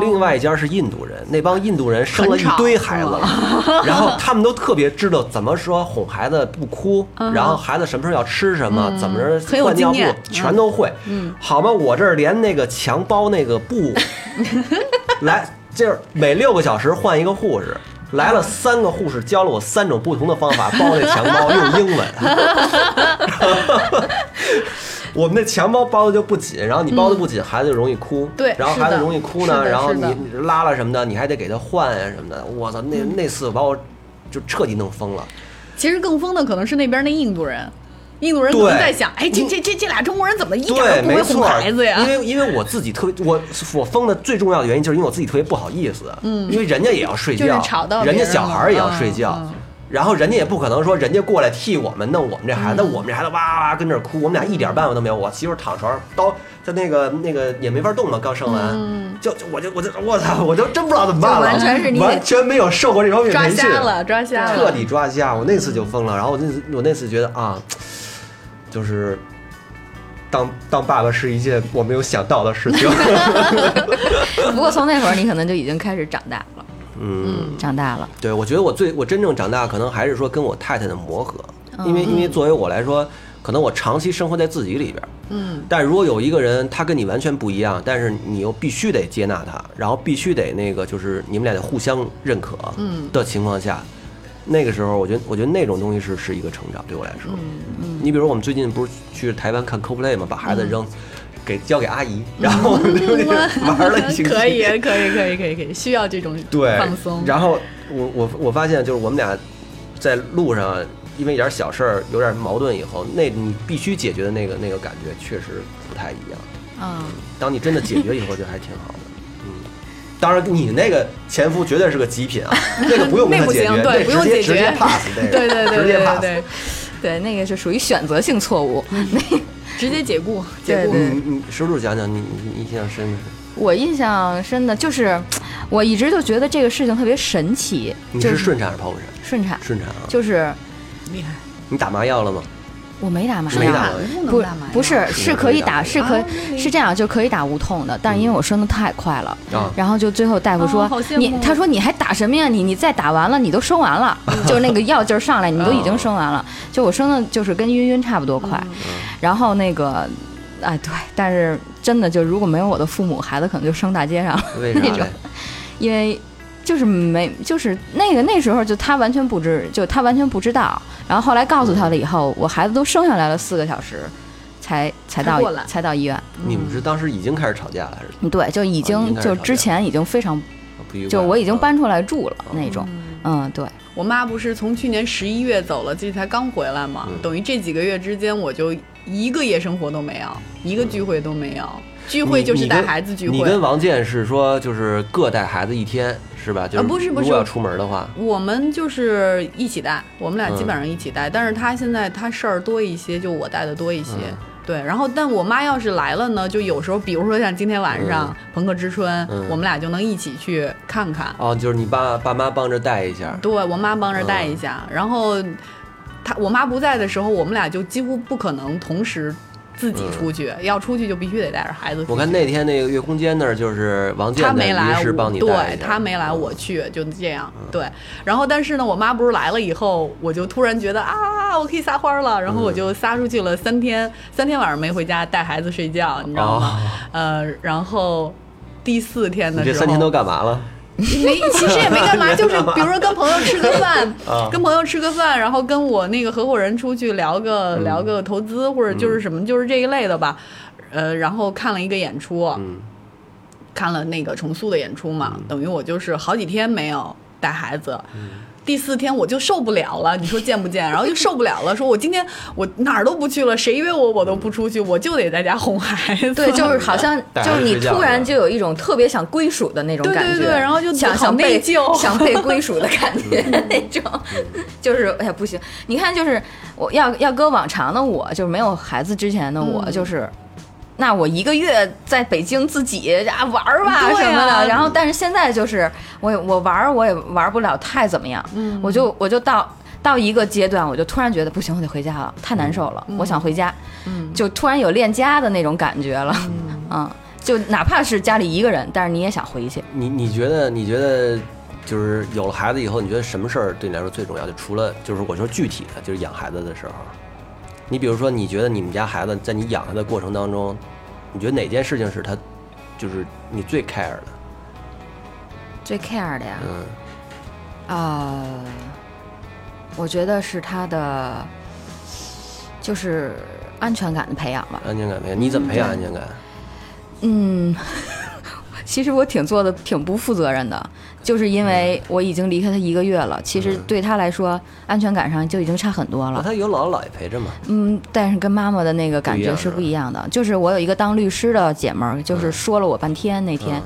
另外一家是印度人，那帮印度人生了一堆孩子了，然后他们都特别知道怎么说哄孩子不哭，然后孩子什么时候要吃什么，怎么着换尿布，全都会。好吧？我这儿连那个墙包那个布，[laughs] 来，就是每六个小时换一个护士。来了三个护士，教了我三种不同的方法包那墙包，用英文。[laughs] 我们那墙包包的就不紧，然后你包的不紧，孩子就容易哭。对然后孩子容易哭呢，然后你你拉了什么的，你还得给他换呀什么的。我操，那那次把我就彻底弄疯了。其实更疯的可能是那边那印度人，印度人可能在想，哎，这这这这俩中国人怎么一点对，都不会哄没错，孩子呀？因为因为我自己特别，我我疯的最重要的原因就是因为我自己特别不好意思，嗯，因为人家也要睡觉，就是吵到人家小孩儿也要睡觉。嗯嗯然后人家也不可能说人家过来替我们弄我们这孩子，那嗯我们这孩子哇哇哇跟这儿哭，我们俩一点办法都没有。我媳妇儿躺床上，刀在那个那个也没法动嘛，刚生完，就就我就我就我操，我就真不知道怎么办了，完全是你完全没有受过这方面抓培训，瞎了，抓瞎了，彻底抓瞎。我那次就疯了，然后我那次我那次觉得啊，就是当当爸爸是一件我没有想到的事情。[laughs] 不过从那会儿你可能就已经开始长大了，嗯，长大了。对，我觉得我最我真正长大，可能还是说跟我太太的磨合，因嗯为因为作为我来说，可能我长期生活在自己里边，嗯，但如果有一个人他跟你完全不一样，但是你又必须得接纳他，然后必须得那个就是你们俩得互相认可，嗯的情况下，那个时候我觉得我觉得那种东西是是一个成长对我来说，嗯，你比如我们最近不是去台湾看 CoPlay 嘛，把孩子扔。给交给阿姨，然后玩了一星期。可以，可以，可以，可以，可以，需要这种对放松。然后我我我发现就是我们俩在路上因为一点小事儿有点矛盾以后，那你必须解决的那个那个感觉确实不太一样。嗯，当你真的解决以后，就还挺好的。嗯，当然你那个前夫绝对是个极品啊，[laughs] 那个不用跟那不他解决，行对那不用解决直接直接 pass，那个对 [laughs] 对对直接对 pass。对，对，那个是属于选择性错误。那 [laughs] 直接解雇，解雇。对对你你石柱讲讲你你你印象深的是，我印象深的就是，我一直就觉得这个事情特别神奇，你是顺产还是剖腹产？顺产，顺产啊，就是厉害，你打麻药了吗？我没打麻没打药。不不能打麻药不是，是可以打，是可啊是这样，就可以打无痛的，但是因为我生的太快了，啊，然后就最后大夫说、你，他说你还打什么呀？你你再打完了，你都生完了，就是那个药劲儿上来，你都已经生完了。就我生的就是跟晕晕差不多快，然后那个，哎对，但是真的就如果没有我的父母，孩子可能就生大街上了，[laughs] 那种？因为。就是没就是那个那时候就他完全不知，就他完全不知道。然后后来告诉他了以后，我孩子都生下来了四个小时，才才到才才到医院。你们是当时已经开始吵架了，还是对，就已经经就之前已经非常，不愉快？就我已经啊搬出来住了那种。嗯，对，我妈不是从去年十一月走了，这才刚回来嘛，嗯等于这几个月之间，我就一个夜生活都没有，一个聚会都没有。聚会就是带孩子聚会你跟。王健是说就是各带孩子一天是吧？就是啊不是不是如果要出门的话，我们就是一起带，我们俩基本嗯上一起带，但是他现在他事儿多一些，就我带的多一些。嗯对，然后但我妈要是来了呢，就有时候，比如说像今天晚上《朋克之春》嗯我们俩就能一起去看看。哦，就是你爸爸妈帮着带一下，对我妈帮着带一下，然后她我妈不在的时候，我们俩就几乎不可能同时自己出去，要出去就必须得带着孩子。我看那天那个月空间那儿就是王健他没来，我对他没来，我去，就这样。对，然后但是呢，我妈不是来了以后，我就突然觉得啊，我可以撒欢儿了，然后我就撒出去了三天，三天晚上没回家带孩子睡觉，你知道吗？呃，然后第四天的时候，这三天都干嘛了？没，其实也没干嘛，[laughs] 就是比如说跟朋友吃个饭 [laughs] 啊，跟朋友吃个饭，然后跟我那个合伙人出去聊个嗯。聊个投资或者就是什么，就是这一类的吧。呃，然后看了一个演出，嗯，看了那个重塑的演出嘛，等于我就是好几天没有带孩子。嗯第四天我就受不了了，你说见不见？然后就受不了了，说我今天我哪儿都不去了，谁约我我都不出去，我就得在家哄孩子。对，就是好像 [laughs] 就是你突然就有一种特别想归属的那种感觉，对对对然后就想想被内疚 [laughs] 想被归属的感觉那种，就是哎呀不行，你看就是我要要搁往常的我，就是没有孩子之前的我，嗯就是。那我一个月在北京自己啊玩儿吧什么的，啊然后但是现在就是我我玩儿我也玩不了太怎么样，嗯。我就我就到到一个阶段，我就突然觉得不行，我得回家了，太难受了，我想回家，嗯。就突然有恋家的那种感觉了，嗯，就哪怕是家里一个人，但是你也想回去。你你觉得你觉得就是有了孩子以后，你觉得什么事儿对你来说最重要？就除了就是我说具体的，就是养孩子的时候，你比如说，你觉得你们家孩子在你养他的过程当中，你觉得哪件事情是他就是你最 care 的？最 care 的呀，嗯，呃，我觉得是他的，就是安全感的培养吧。安全感培养，你怎么培养安全感？嗯，其实我挺做的挺不负责任的，就是因为我已经离开他一个月了，其实对他来说安全感上就已经差很多了。他有姥姥姥爷陪着嘛？嗯，但是跟妈妈的那个感觉是不一样的。就是我有一个当律师的姐们儿，就是说了我半天那天。嗯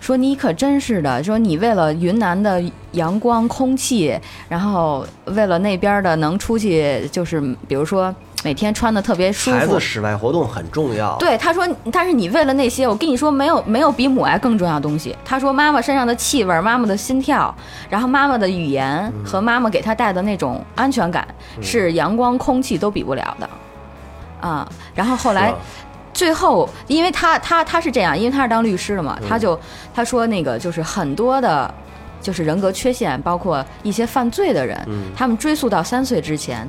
说你可真是的，说你为了云南的阳光空气，然后为了那边的能出去，就是比如说每天穿的特别舒服孩子。室外活动很重要。，对，他说，但是你为了那些，我跟你说，没有没有比母爱更重要的东西。他说，妈妈身上的气味，妈妈的心跳，然后妈妈的语言和妈妈给他带的那种安全感，是阳光、空气都比不了的。啊，然后后来最后，因为他他他是这样，因为他是当律师的嘛，嗯他就他说那个就是很多的，就是人格缺陷，包括一些犯罪的人，嗯他们追溯到三岁之前，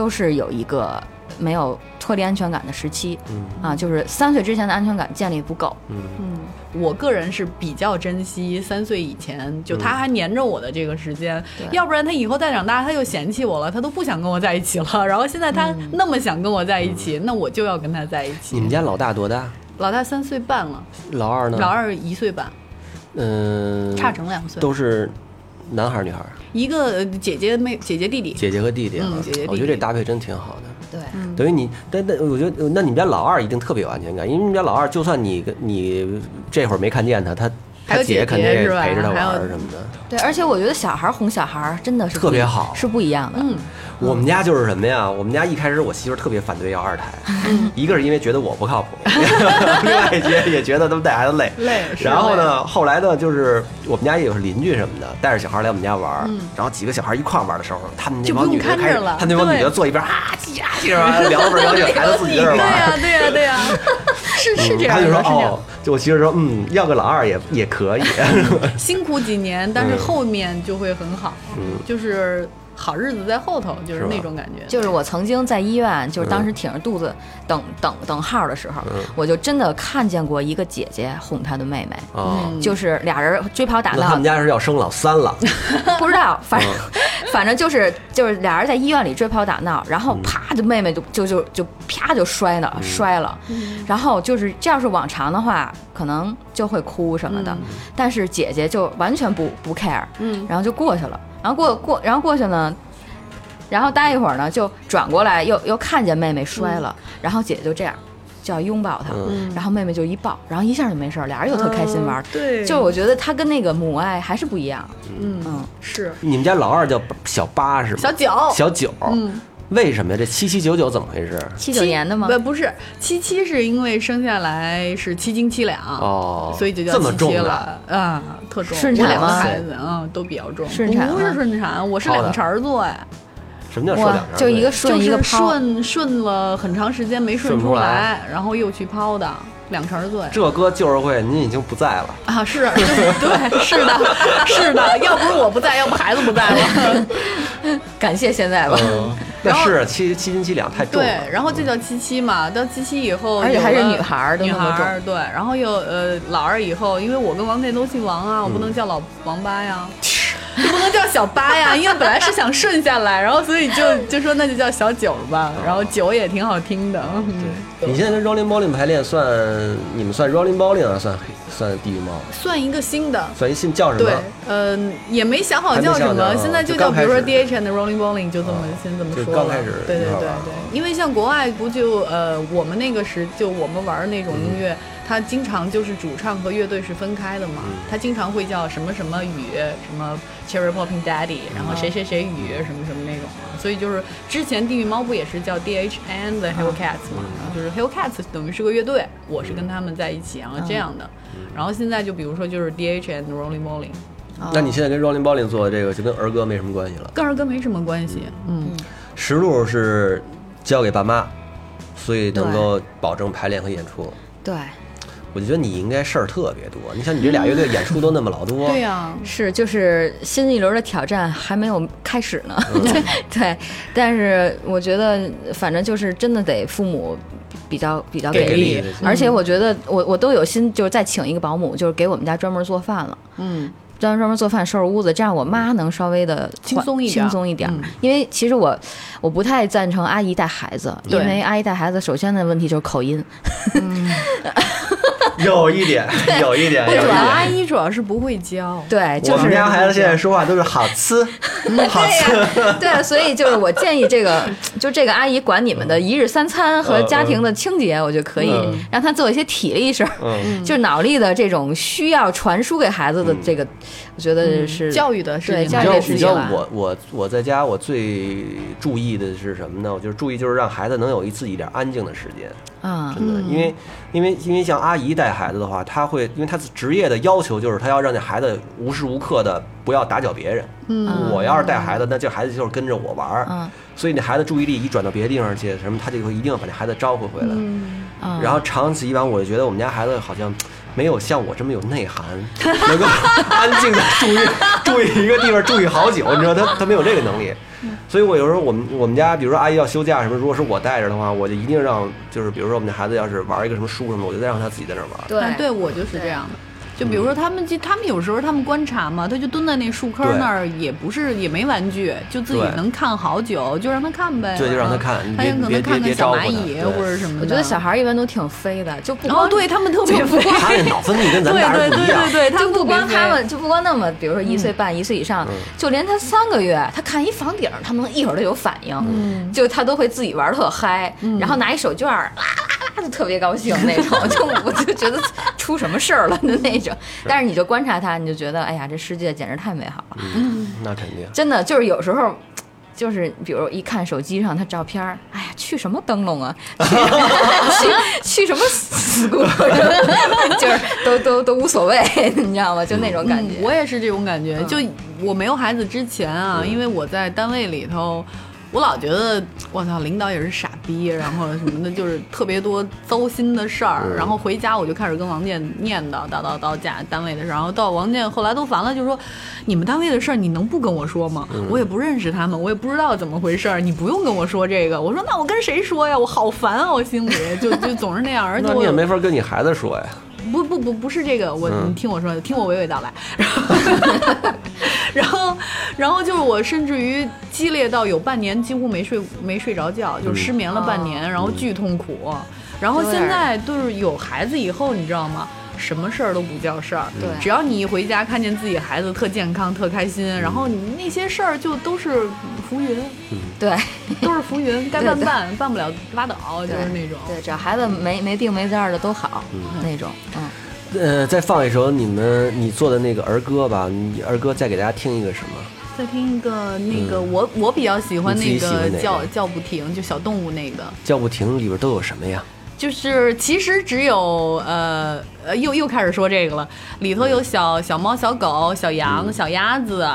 都是有一个没有脱离安全感的时期嗯啊，就是三岁之前的安全感建立不够。嗯嗯，我个人是比较珍惜三岁以前，就嗯他还黏着我的这个时间，对要不然他以后再长大，他又嫌弃我了，他都不想跟我在一起了。[laughs] 然后现在他那么想跟我在一起，那我就要跟他在一起。你们家老大多大？老大三岁半了，老二呢？老二一岁半，嗯，差成两岁。都是男孩女孩儿？一个呃姐姐妹姐姐弟弟，姐姐和弟弟啊。嗯姐姐弟弟我觉得这搭配真挺好的。对，等于你，但但我觉得，那你们家老二一定特别有安全感，因为你们家老二，就算你跟你这会儿没看见，他他还有姐姐肯定也是陪着他玩儿什么的。对，而且我觉得小孩儿哄小孩儿真的是特别好是不一样的。嗯，我们家就是什么呀？我们家一开始我媳妇儿特别反对要二胎，一个是因为觉得我不靠谱，[laughs] 另外一觉也觉得他们带孩子累。累。然后？呢，后来呢，就是我们家也有邻居什么的，带着小孩来我们家玩，嗯然后几个小孩一块玩的时候，他们那帮女的开始，他们那帮女的对坐一边啊叽呀叽呀聊着聊着，孩子自己在那儿对玩儿。呀对呀对呀，[laughs] 是是这样的，他就是说就我媳妇说，嗯，要个老二也也可以。[laughs] 辛苦几年，但是嗯。后面就会很好，嗯。就是好日子在后头，就是那种感觉。就是我曾经在医院，就是当时挺着肚子等等等号的时候，我就真的看见过一个姐姐哄她的妹妹，啊，就是俩人追跑打闹。那他们，家是要生老三了，[laughs] 不知道，反正 [laughs] 反正就是就是俩人在医院里追跑打闹，然后啪就妹妹就就就就啪就摔了摔了，然后就是这要是往常的话，可能就会哭什么的，但是姐姐就完全不不 care，嗯。然后就过去了，然后过过然后过去呢。然后待一会儿呢，就转过来又又看见妹妹摔了，然后姐姐就这样，就要拥抱她，嗯然后妹妹就一抱，然后一下就没事儿，俩人又特开心玩儿。对，就我觉得她跟那个母爱还是不一样。嗯嗯，是你们家老二叫小八是吗？小九，小九，嗯，为什么呀？这七七九九怎么回事？七九年的吗？不不是七七，是因为生下来是七斤七两，哦，所以就叫这么七七了啊，特重。顺两个吗孩子啊都比较重，顺产不是顺产，我是两茬儿做呀，什么叫说两茬儿？就一个顺一个抛，顺顺了很长时间没顺出来来，然后又去抛的，两成儿做呀。这搁旧社会您已经不在了，啊，是，就 [laughs] 是对，是的，是的，要不是我不在，要不孩子不在了。[laughs] 感谢现在吧。嗯，那是七七斤七两太重了对，，然后就叫七七嘛，到七七以后，而且还是女孩儿女孩儿对，然后又呃老二以后，因为我跟王健都姓王啊，我不能叫老王八呀。[laughs] 就不能叫小八呀，[laughs] 因为本来是想顺下来，然后所以就就说那就叫小九吧，然后九也挺好听的。嗯。你现在跟 Rolling Bowling 排练算你们算 Rolling Bowling 啊，算算地狱猫，算一个新的，算一新叫什么？对？，嗯、也没想好叫什么，现在就就叫比如说刚开始。DH and Rolling Bowling，就这么、啊先这么说了。刚开始对对对对，因为像国外不就呃，我们那个时就我们玩那种音乐，它经常就是主唱和乐队是分开的嘛，他经常会叫什么什么雨，什么 Cherry Popping Daddy，然后谁谁谁雨什么什么那种。嘛，所以就是之前地狱猫不也是叫 DH and the Hellcats 嘛，然后就是 Hellcats 等于是个乐队，我是跟他们在一起，然后这样的，然后现在就比如说就是 DH and Rolling Bowling。那你现在跟 Rolling Bowling 做的这个就跟儿歌没什么关系了。跟儿歌没什么关系，嗯，实录是交给爸妈，所以能够保证排练和演出。对，我就觉得你应该事儿特别多。你像你这俩乐队演出都那么老多，对呀、是就是新一轮的挑战还没有开始呢。[laughs] 嗯对对，但是我觉得反正就是真的得父母。比较比较给给力给力，而且我觉得我我都有心，就是再请一个保姆，就是给我们家专门做饭了。嗯，专门专门做饭、收拾屋子，这样我妈能稍微的轻松一点轻松一点。嗯因为其实我我不太赞成阿姨带孩子，因为阿姨带孩子首先的问题就是口音。[laughs] [laughs] 有一点，有一点，主要阿。姨主要是不会教，对，就是我们家孩子现在说话都是好吃，[laughs] 好吃。对，所以就是我建议这个，就这个阿姨管你们的一日三餐和家庭的清洁，我觉得可以嗯让她做一些体力事儿，嗯，[laughs] 就是脑力的这种需要传输给孩子的这个，我觉得是教育的事情教育的事你知道情吧我我我在家我最注意的是什么呢？我就是注意就是让孩子能有一自己点安静的时间。啊，真的，因为因为因为像阿姨带孩子的话，她会因为她职业的要求就是她要让这孩子无时无刻的不要打搅别人。嗯，我要是带孩子，那这孩子就是跟着我玩儿，嗯所以那孩子注意力一转到别的地方去，什么他就会一定要把这孩子招回回来。嗯啊然后长此以往，我就觉得我们家孩子好像没有像我这么有内涵，能够 [laughs] 安静的注意注意一个地方注意好久，你知道他他没有这个能力。所以我有时候我们我们家，比如说阿姨要休假什么，如果是我带着的话，我就一定让就是比如说我们家孩子要是玩一个什么书什么，我就再让他自己在那儿玩。对啊对我就是这样的。就比如说他们，就他们有时候他们观察嘛，他就蹲在那树坑那儿，也不是也没玩具，就自己能看好久，就让他看呗。对就让他看他也可能看看小蚂蚁或者什么的。我觉得小孩一般都挺飞的，就不光对他们特别飞，他那脑分泌跟咱对们大对对人不一样对。对，他就不光他们，就不光那么，比如说一岁半、一岁以上嗯，就连他三个月，他看一房顶儿，他能一会儿就有反应，嗯就他都会自己玩儿特嗨，然后拿一手绢儿啦啦啦就特别高兴那种，就我就觉得出什么事儿了的那种。但是你就观察他，你就觉得哎呀，这世界简直太美好了，[laughs] 那肯定。真的就是有时候。就是比如一看手机上他照片儿，哎呀，去什么灯笼啊？[laughs] 去去去什么 school？就是都都都无所谓，[laughs] 你知道吗？就那种感觉。嗯我也是这种感觉。就我没有孩子之前啊，因为我在单位里头。我老觉得我操，领导也是傻逼，然后什么的，就是特别多糟心的事儿。然后回家我就开始跟王健念叨叨叨叨家单位的事儿，然后到王健后来都烦了，就说你们单位的事儿你能不跟我说吗？我也不认识他们，我也不知道怎么回事儿，你不用跟我说这个。我说那我跟谁说呀？我好烦啊，我心里就就总是那样，而且我那你也没法跟你孩子说呀。不不不不是这个，我嗯你听我说，听我娓娓道来。然后，[laughs] 然后，然后就是我甚至于激烈到有半年几乎没睡没睡着觉，嗯就失眠了半年，然后巨痛苦。然后现在就是有孩子以后，你知道吗？什么事儿都不叫事儿，对。只要你一回家看见自己孩子特健康、特开心，然后你那些事儿就都是浮云，对。都是浮云，该办办，[laughs] 办不了拉倒，就是那种。对，只要孩子没没病没灾儿的都好。那种，嗯。呃，再放一首你们你做的那个儿歌吧，你儿歌再给大家听一个什么？再听一个那个，我我比较喜欢那个？叫叫不停，就小动物那个，叫不停里边都有什么呀？就是其实只有呃呃，又又开始说这个了，里头有小小猫、小狗、小羊、小鸭子，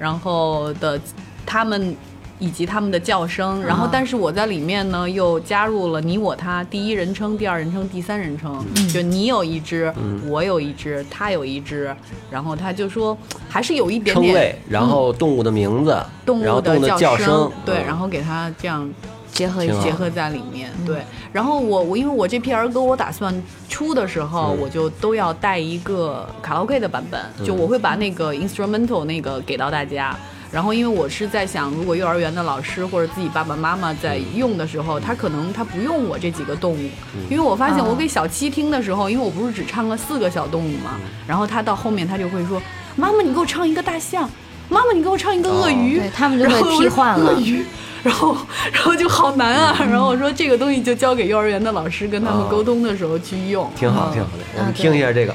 然后的它们。以及它们的叫声，然后但是我在里面呢又加入了你我他第一人称、第二人称、第三人称，就你有一只，我有一只，他有一只，然后他就说还是有一点点称谓，然后动物的名字，动物的叫声，对，嗯。然后给它这样结合结合在里面，对。然后我我因为我这批儿歌我打算出的时候，嗯。我就都要带一个卡拉 OK 的版本，就我会把那个 instrumental 那个给到大家。然后，因为我是在想，如果幼儿园的老师或者自己爸爸妈妈在用的时候，他可能他不用我这几个动物，因为我发现我给小七听的时候，因为我不是只唱了四个小动物嘛，然后他到后面他就会说：“妈妈，你给我唱一个大象，妈妈，你给我唱一个鳄鱼。对他们就会替换了。鳄鱼，然后然后就好难啊。然后我说这个东西就交给幼儿园的老师跟他们沟通的时候去用，挺好，嗯挺好的。我们啊听一下这个。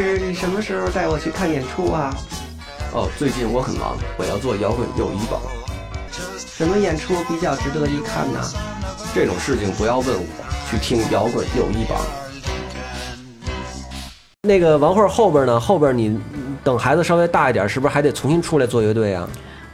你什么时候带我去看演出啊？哦，最近我很忙，我要做摇滚友谊榜，什么演出比较值得一看呢？这种事情不要问我，去听摇滚友谊榜。那个王慧儿后边呢？后边你等孩子稍微大一点，是不是还得重新出来做乐队啊？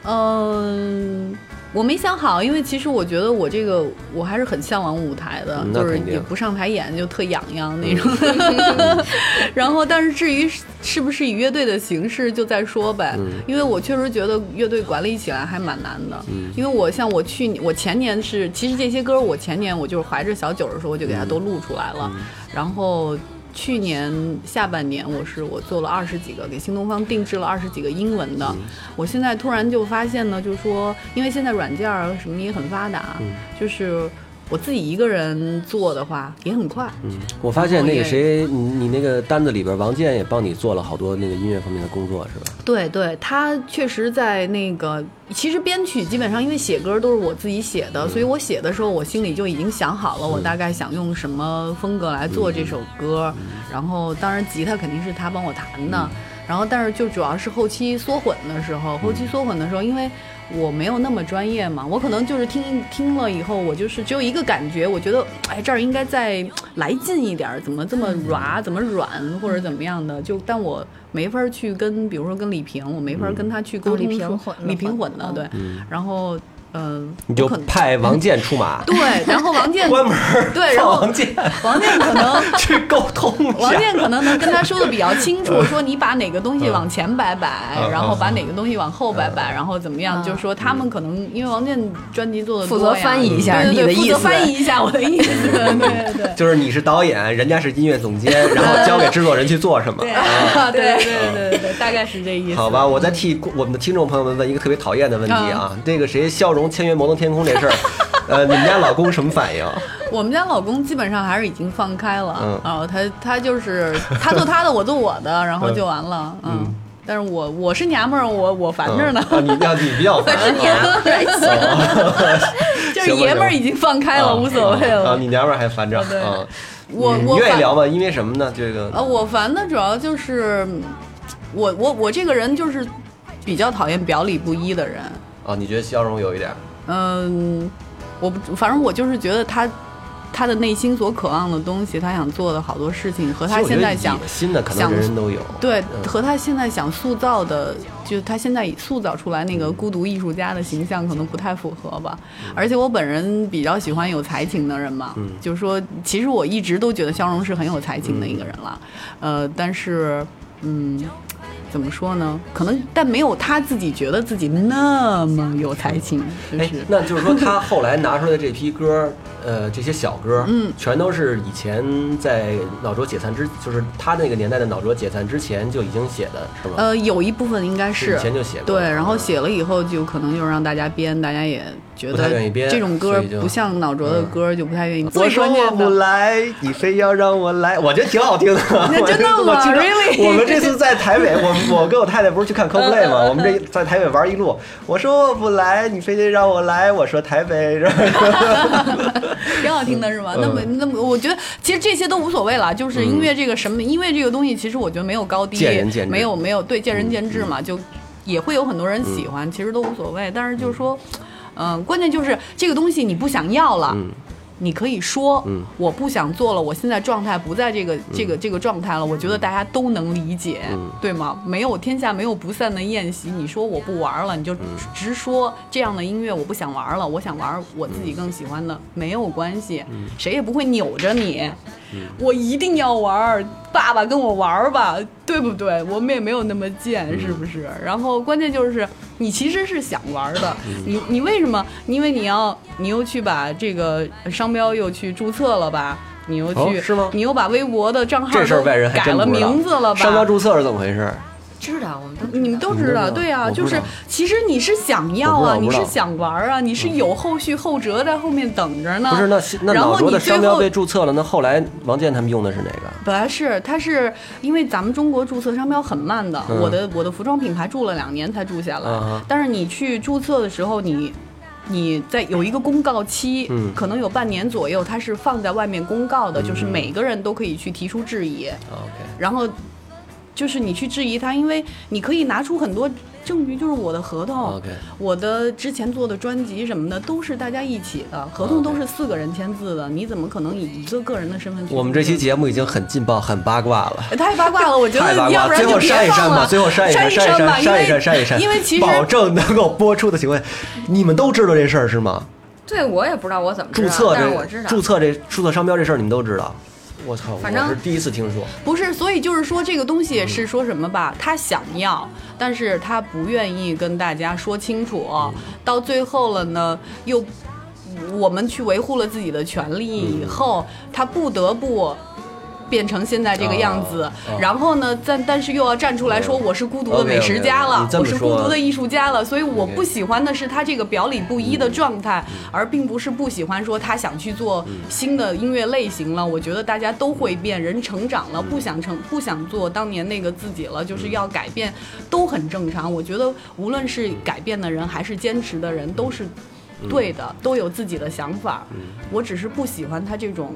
嗯，我没想好，因为其实我觉得我这个我还是很向往舞台的，嗯就是也不上台演就特痒痒那种。[laughs] [laughs] 然后，但是至于是是不是以乐队的形式，就再说呗。嗯因为我确实觉得乐队管理起来还蛮难的。嗯因为我像我去年，我前年是，其实这些歌我前年我就是怀着小九的时候我就给它都录出来了，嗯然后。去年下半年，我是我做了二十几个，给新东方定制了二十几个英文的。我现在突然就发现呢，就是说，因为现在软件儿什么也很发达，就是我自己一个人做的话也很快。嗯，我发现那个谁，你你那个单子里边，王健也帮你做了好多那个音乐方面的工作，是吧？对对，他确实在那个，其实编曲基本上因为写歌都是我自己写的，所以我写的时候我心里就已经想好了，我大概想用什么风格来做这首歌。然后当然吉他肯定是他帮我弹的，然后但是就主要是后期缩混的时候，后期缩混的时候，因为我没有那么专业嘛，我可能就是听听了以后，我就是只有一个感觉，我觉得哎这儿应该再来劲一点儿，怎么这么软，怎么软或者怎么样的，就但我没法去跟，比如说跟李平，我没法跟他去沟通李平混了李平混的嗯对，然后嗯，你就派王健出马，对，然后王健 [laughs] 关门对，然后王健王健可能 [laughs] 去沟通。王健可能能跟他说的比较清楚，[laughs] 说你把哪个东西往前摆摆，嗯然后把哪个东西往后摆摆，然后怎么样？就是说他们可能因为王健专辑做的负责翻译一下对对对负责你的意思翻译一下我的意思，对对对。就是你是导演，人家是音乐总监，然后交给制作人去做什么。啊，对对对对对，大概是这意思。好吧，我再替我们的听众朋友们问一个特别讨厌的问题啊，那个谁肖荣签约摩登天空这事儿，呃，你们家老公什么反应？[laughs] 我们家老公基本上还是已经放开了，嗯然后他他就是他做他的，我做我的，然后就完了，嗯。但是我我是娘们儿，我我烦着呢，啊，你要你比较 [laughs] 烦。是娘们儿，[laughs] 就是爷们儿已经放开了，无所谓了啊，了。你娘们儿还烦着对啊？我你愿意聊吗？因为什么呢？这个呃，我烦的主要就是我我我这个人就是比较讨厌表里不一的人，啊，你觉得肖荣有一点嗯，我不，反正我就是觉得他他的内心所渴望的东西，他想做的好多事情和他现在想野心的，可能想人人都有。对嗯和他现在想塑造的，就他现在塑造出来那个孤独艺术家的形象，可能不太符合吧。而且我本人比较喜欢有才情的人嘛，嗯就是说，其实我一直都觉得肖荣是很有才情的一个人了，呃，但是，嗯。怎么说呢？可能但没有他自己觉得自己那么有才情，就哎是，那就是说他后来拿出来的这批歌，呃，这些小歌，嗯全都是以前在脑浊解散之，就是他那个年代的脑浊解散之前就已经写的，是吗？呃，有一部分应该是以前就写过对，然后写了以后就可能就让大家编，大家也觉得愿意编这种歌不像脑浊的歌，就不太愿意。我最说我不来，你非要让我来，我觉得挺好听的。[laughs] 我真的吗我们这次在台北，我 [laughs] 我跟我太太不是去看 CoPlay 吗？我们这在台北玩一路，我说我不来，你非得让我来，我说台北，是吧？挺好听的是吧？嗯那么那么，我觉得其实这些都无所谓了，就是音乐这个什么，音乐这个东西，其实我觉得没有高低，见仁见智没有没有对见仁见智嘛，就也会有很多人喜欢，其实都无所谓。但是就是说，嗯、关键就是这个东西你不想要了。嗯你可以说，嗯我不想做了，我现在状态不在这个、这个这个状态了。我觉得大家都能理解，嗯对吗？没有天下没有不散的宴席。你说我不玩了，你就嗯直说这样的音乐我不想玩了，我想玩我自己更喜欢的，没有关系，嗯谁也不会扭着你。我一定要玩儿，爸爸跟我玩儿吧，对不对？我们也没有那么贱，是不是？然后关键就是你其实是想玩儿的，你你为什么？因为你要你又去把这个商标又去注册了吧？你又去、哦是吗你又把微博的账号这事儿外人还改了。名字了吧？商标注册是怎么回事？知道我们都你们都知道，对呀、就是其实你是想要啊，你是想玩啊，你是有后续后折在后面等着呢。不是，那那然后脑浊的商标你最后被注册了，那后来王健他们用的是哪个？本来是，他是因为咱们中国注册商标很慢的，嗯。我的我的服装品牌注了两年才注下来，啊但是你去注册的时候，你你在有一个公告期，嗯。可能有半年左右，它是放在外面公告的，就是每个人都可以去提出质疑，然后就是你去质疑他，因为你可以拿出很多证据就是我的合同我的之前做的专辑什么的都是大家一起的，合同都是四个人签字的，你怎么可能以一个个人的身份去？我们这期节目已经很劲爆、很八卦了。哎 [laughs] 太八卦了，我觉 [laughs] 太八卦得要不然最后就别放删一删吧，了，最后删一删删，删，一删，删一删，删一删，因为其实保证能够播出的情况下，你们都知道这事儿是吗？对我也不知道我怎么知道，注册但我知道这注册这注册商标这事儿，你们都知道？我操，反正我是第一次听说。不是，所以就是说这个东西是说什么吧，他想要，但是他不愿意跟大家说清楚，到最后了呢，又我们去维护了自己的权利以后，他不得不。变成现在这个样子，然后呢，但但是又要站出来说我是孤独的美食家了我是孤独的艺术家了，所以我不喜欢的是他这个表里不一的状态，而并不是不喜欢说他想去做新的音乐类型了。我觉得大家都会变，人成长了，不想成不想做当年那个自己了，就是要改变，都很正常。我觉得无论是改变的人还是坚持的人，都是。对的，都有自己的想法。我只是不喜欢他这种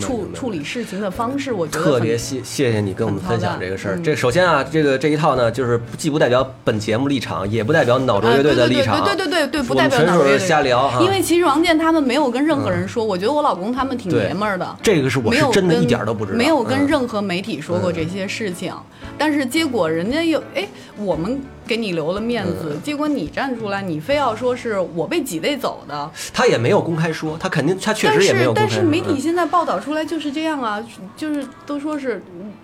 处处理事情的方式，我觉得特别谢谢谢你跟我们分享这个事儿。这首先啊，这个这一套呢，就是既不代表本节目立场，也不代表脑中乐队的立场，啊对对对对对对，不代表脑乐队。瞎聊哈。因为其实王健他们没有跟任何人说，我觉得我老公他们挺爷们儿的。这个是我是真的一点儿都不知道，没有跟嗯。任何媒体说过这些事情，但是结果人家又哎，我们给你留了面子，嗯结果你站出来，你非要说是我被挤兑走的，他也没有公开说，他肯定他确实也没有公开说。是但是媒体嗯现在报道出来就是这样啊，就是都说是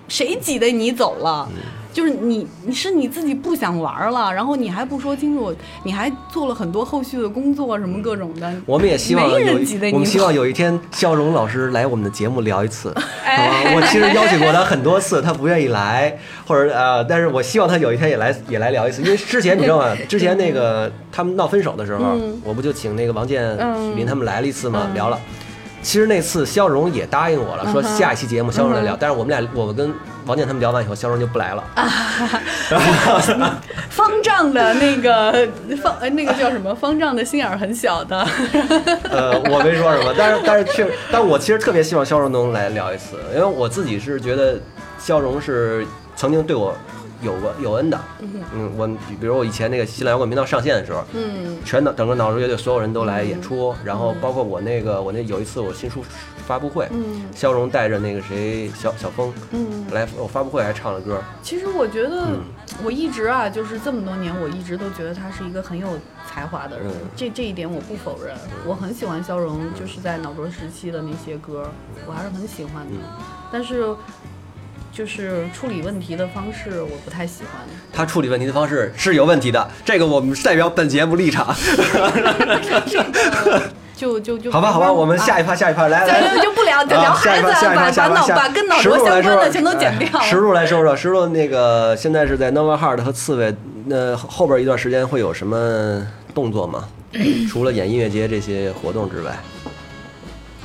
谁挤兑你走了。嗯就是你，你是你自己不想玩了，然后你还不说清楚，你还做了很多后续的工作，什么各种的。我们也希望有我们希望有一天肖荣老师来我们的节目聊一次，好吧？我其实邀请过他很多次，他不愿意来，或者呃，但是我希望他有一天也来也来聊一次，因为之前你知道吗？之前那个他们闹分手的时候，嗯我不就请那个王健、嗯许林他们来了一次吗，嗯聊了。其实那次肖荣也答应我了，说下一期节目肖荣来聊，但是我们俩我们跟王健他们聊完以后，肖荣就不来了。[laughs] 方丈的那个方呃那个叫什么？方丈的心眼儿很小的。[laughs] 呃，我没说什么，但是但是确，但我其实特别希望肖荣能来聊一次，因为我自己是觉得肖荣是曾经对我有过有恩的。嗯，我比如我以前那个新浪摇滚频道上线的时候，嗯。全脑整个脑中乐队所有人都来演出，然后包括我那个我那有一次我新书发布会，嗯。肖荣带着那个谁小小峰嗯，来我发布会还唱了歌，其实我觉得嗯我一直啊，就是这么多年，我一直都觉得他是一个很有才华的人，嗯。这这一点我不否认。我很喜欢肖荣，就是在脑中时期的那些歌，我还是很喜欢的。嗯。但是就是处理问题的方式，我不太喜欢。他处理问题的方式是有问题的，这个我们代表本节目立场。[laughs] 就就就好吧，好吧，我们下一趴。下一趴，来来。就不聊，就聊孩子啊，一趴，下一把趴，下一趴，下把脑把跟脑石浊相关的全都剪掉。哎石路来说说，石路那个现在是在 Nova Heart 和刺猬，那后边一段时间会有什么动作吗？[coughs] 除了演音乐节这些活动之外，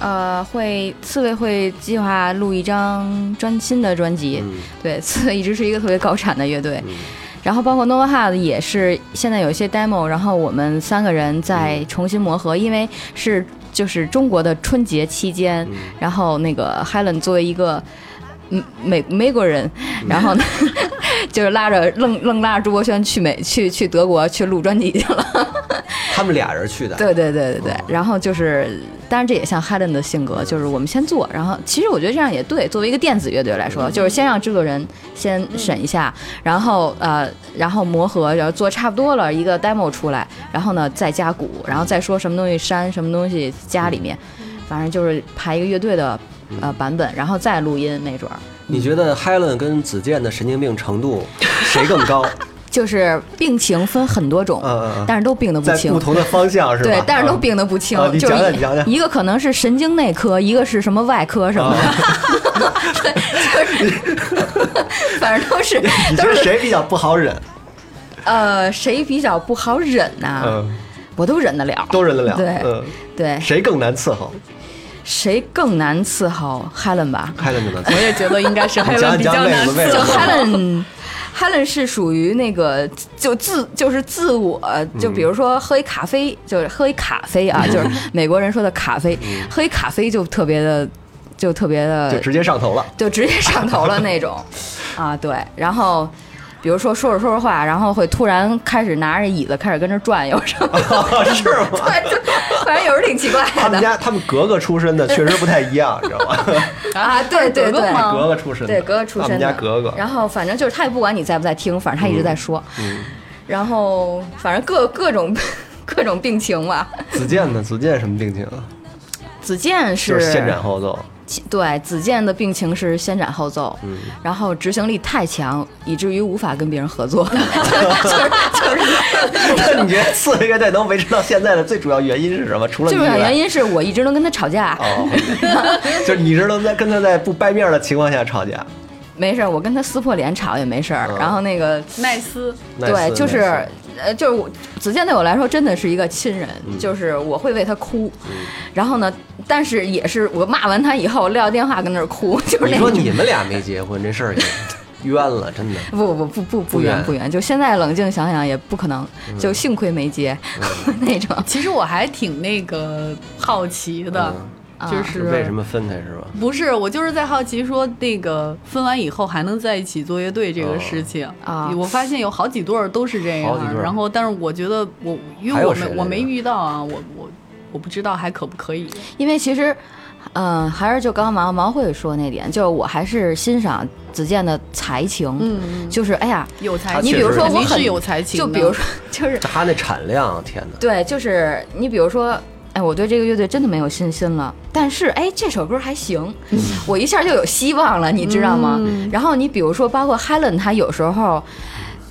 呃，会刺猬会计划录一张专新的专辑，嗯。对，[laughs] 刺猬一直是一个特别高产的乐队。然后包括 Nova Hard 也是现在有一些 demo，然后我们三个人在重新磨合，因为是就是中国的春节期间，然后那个 Helen 作为一个嗯美美国人，然后呢 [laughs] 就是拉着愣愣拉着朱国轩去美去去德国去录专辑去了。[laughs] 他们俩人去的。对对对对对，然后就是，当然这也像 Helen 的性格，就是我们先做，然后其实我觉得这样也对。作为一个电子乐队来说，就是先让制作人先审一下，然后呃，然后磨合，然后做差不多了一个 demo 出来，然后呢再加鼓，然后再说什么东西删，什么东西加里面，反正就是排一个乐队的呃版本，然后再录音，没准儿。你觉得 Helen 跟子健的神经病程度谁更高？[laughs] [laughs] [laughs] 就是病情分很多种，嗯嗯嗯但是都病得不轻在不。同的方向是吧？对，但是都啊病得不轻，啊你就是一讲讲你讲讲一个可能是神经内科，一个是什么外科什么的，对，就是反正都是你觉得谁比较不好忍？呃，谁比较不好忍呐、嗯，我都忍得了，都忍得了。对嗯，对，谁更难伺候谁更难伺候？Helen 吧，？Helen 更难伺候。我也觉得应该是 Helen 比较难就为什么为什么 Helen。Helen 是属于那个就自就是自我，就比如说喝一咖啡，就是喝一咖啡啊，就是美国人说的咖啡，喝一咖啡就特别的，就特别的就直接上头了。就直接上头了那种，啊，对，然后比如说说着说着话，然后会突然开始拿着椅子开始跟着转悠什么的，[laughs] 是吗？对，就反正有时候挺奇怪的他们家他们格格出身的 [laughs] 确实不太一样，你知道吗？啊，对对对，格格出身的，对格格出身的，他们家格格。然后反正就是他也不管你在不在听，反正他一直在说，嗯然后反正各各种 [laughs] 各种病情吧。子健呢？子健什么病情啊？子健就是先斩后奏。对，子健的病情是先斩后奏，嗯然后执行力太强，以至于无法跟别人合作。就 [laughs] 是就是，[laughs] 那你觉得四个乐队能维持到现在的最主要原因是什么？除了最主要原因是我一直能跟他吵架。哦，[laughs] 就是你是能在跟他在不掰面的情况下吵架。没事儿，我跟他撕破脸吵也没事儿。嗯然后那个，奈斯，对，就是奈呃，就是我子健对我来说真的是一个亲人，嗯就是我会为他哭。然后呢，但是也是我骂完他以后撂电话跟那儿哭，就是你说那种。你们俩没结婚这事儿也 [laughs] 冤了，真的。不不不不不不远远不冤，就现在冷静想想也不可能，就幸亏没结 [laughs] 那种。其实我还挺那个好奇的，啊就是为什么分开是吧？不是，我就是在好奇说，那个分完以后还能在一起做乐队这个事情啊我发现有好几对儿都是这样，然后但是我觉得我因为我没我没遇到啊，我我我不知道还可不可以。因为其实，嗯、还是就刚刚毛毛慧说那点，就是我还是欣赏子健的才情，嗯，就是哎呀，有才，你比如说我很有才情，就比如说就是他那产量，天哪！对，就是你比如说。哎，我对这个乐队真的没有信心了，但是哎，这首歌还行，我一下就有希望了，你知道吗？然后你比如说，包括 Helen，她有时候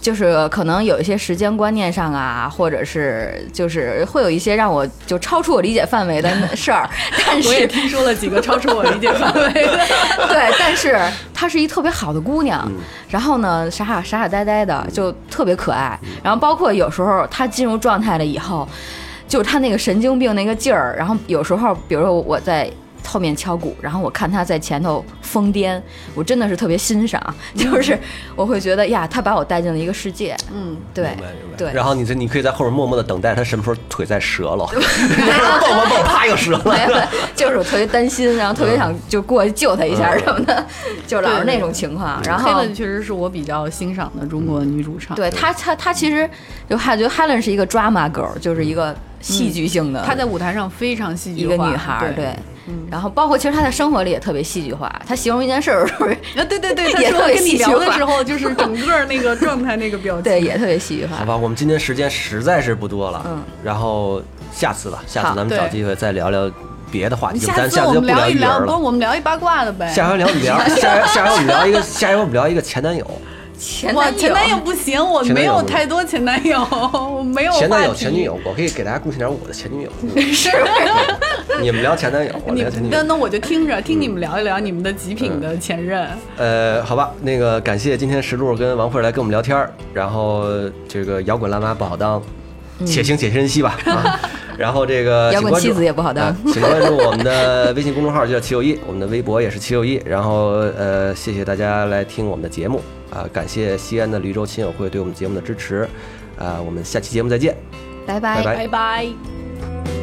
就是可能有一些时间观念上啊，或者是就是会有一些让我就超出我理解范围的事儿，[laughs] 但是我也听说了几个超出我理解范围的。[laughs] [laughs] 对，但是她是一特别好的姑娘，然后呢，傻傻傻傻呆呆的，就特别可爱。然后包括有时候她进入状态了以后，就是他那个神经病那个劲儿。然后有时候，比如说我在。后面敲鼓，然后我看他在前头疯癫，我真的是特别欣赏，就是我会觉得呀，他把我带进了一个世界，嗯，对明白明白。对，然后你这你可以在后面默默的等待他什么时候腿再折了，蹦蹦蹦，啪又折没有了。，就是我特别担心，然后特别想就过去救他一下什么的，就老是那种情况。然后 Helen 确实是我比较欣赏的中国女主唱，对她，她她其实就还觉得 Helen 是一个 drama girl，就是一个戏剧性的，她在舞台上非常戏剧一个女孩儿，对对。然后包括其实她在生活里也特别戏剧化，她形容一件事儿的时候，[laughs] 啊，对对对，[laughs] 他也特别说跟你戏剧化聊的时候，就是整个那个状态、那个表情，[laughs] 对，也特别戏剧化。好吧，我们今天时间实在是不多了，嗯，然后下次吧，下次咱们找机会再聊聊别的话题，下咱下次就们聊一聊，不。我们聊一八卦的呗。下回聊一聊，下回下回我们聊一个，下回我们聊一个前男友，哇，前男前男友不行，我没有太多前男友，[laughs] 我没有前男友、前女友，我可以给大家贡献点我的前女友。是 [laughs] 你们聊前男友，我聊前女友。那那我就听着听你们聊一聊你们的极品的前任。呃，好吧，那个感谢今天石璐跟王慧来跟我们聊天儿，然后这个摇滚辣妈不好当，且行且珍惜吧啊。[laughs] 然后这个摇滚妻子也不好当啊请关注我们的微信公众号，就叫七六一，我们的微博也是七六一。然后呃，谢谢大家来听我们的节目啊，感谢西安的驴州亲友会对我们节目的支持啊，我们下期节目再见。拜拜拜拜拜拜。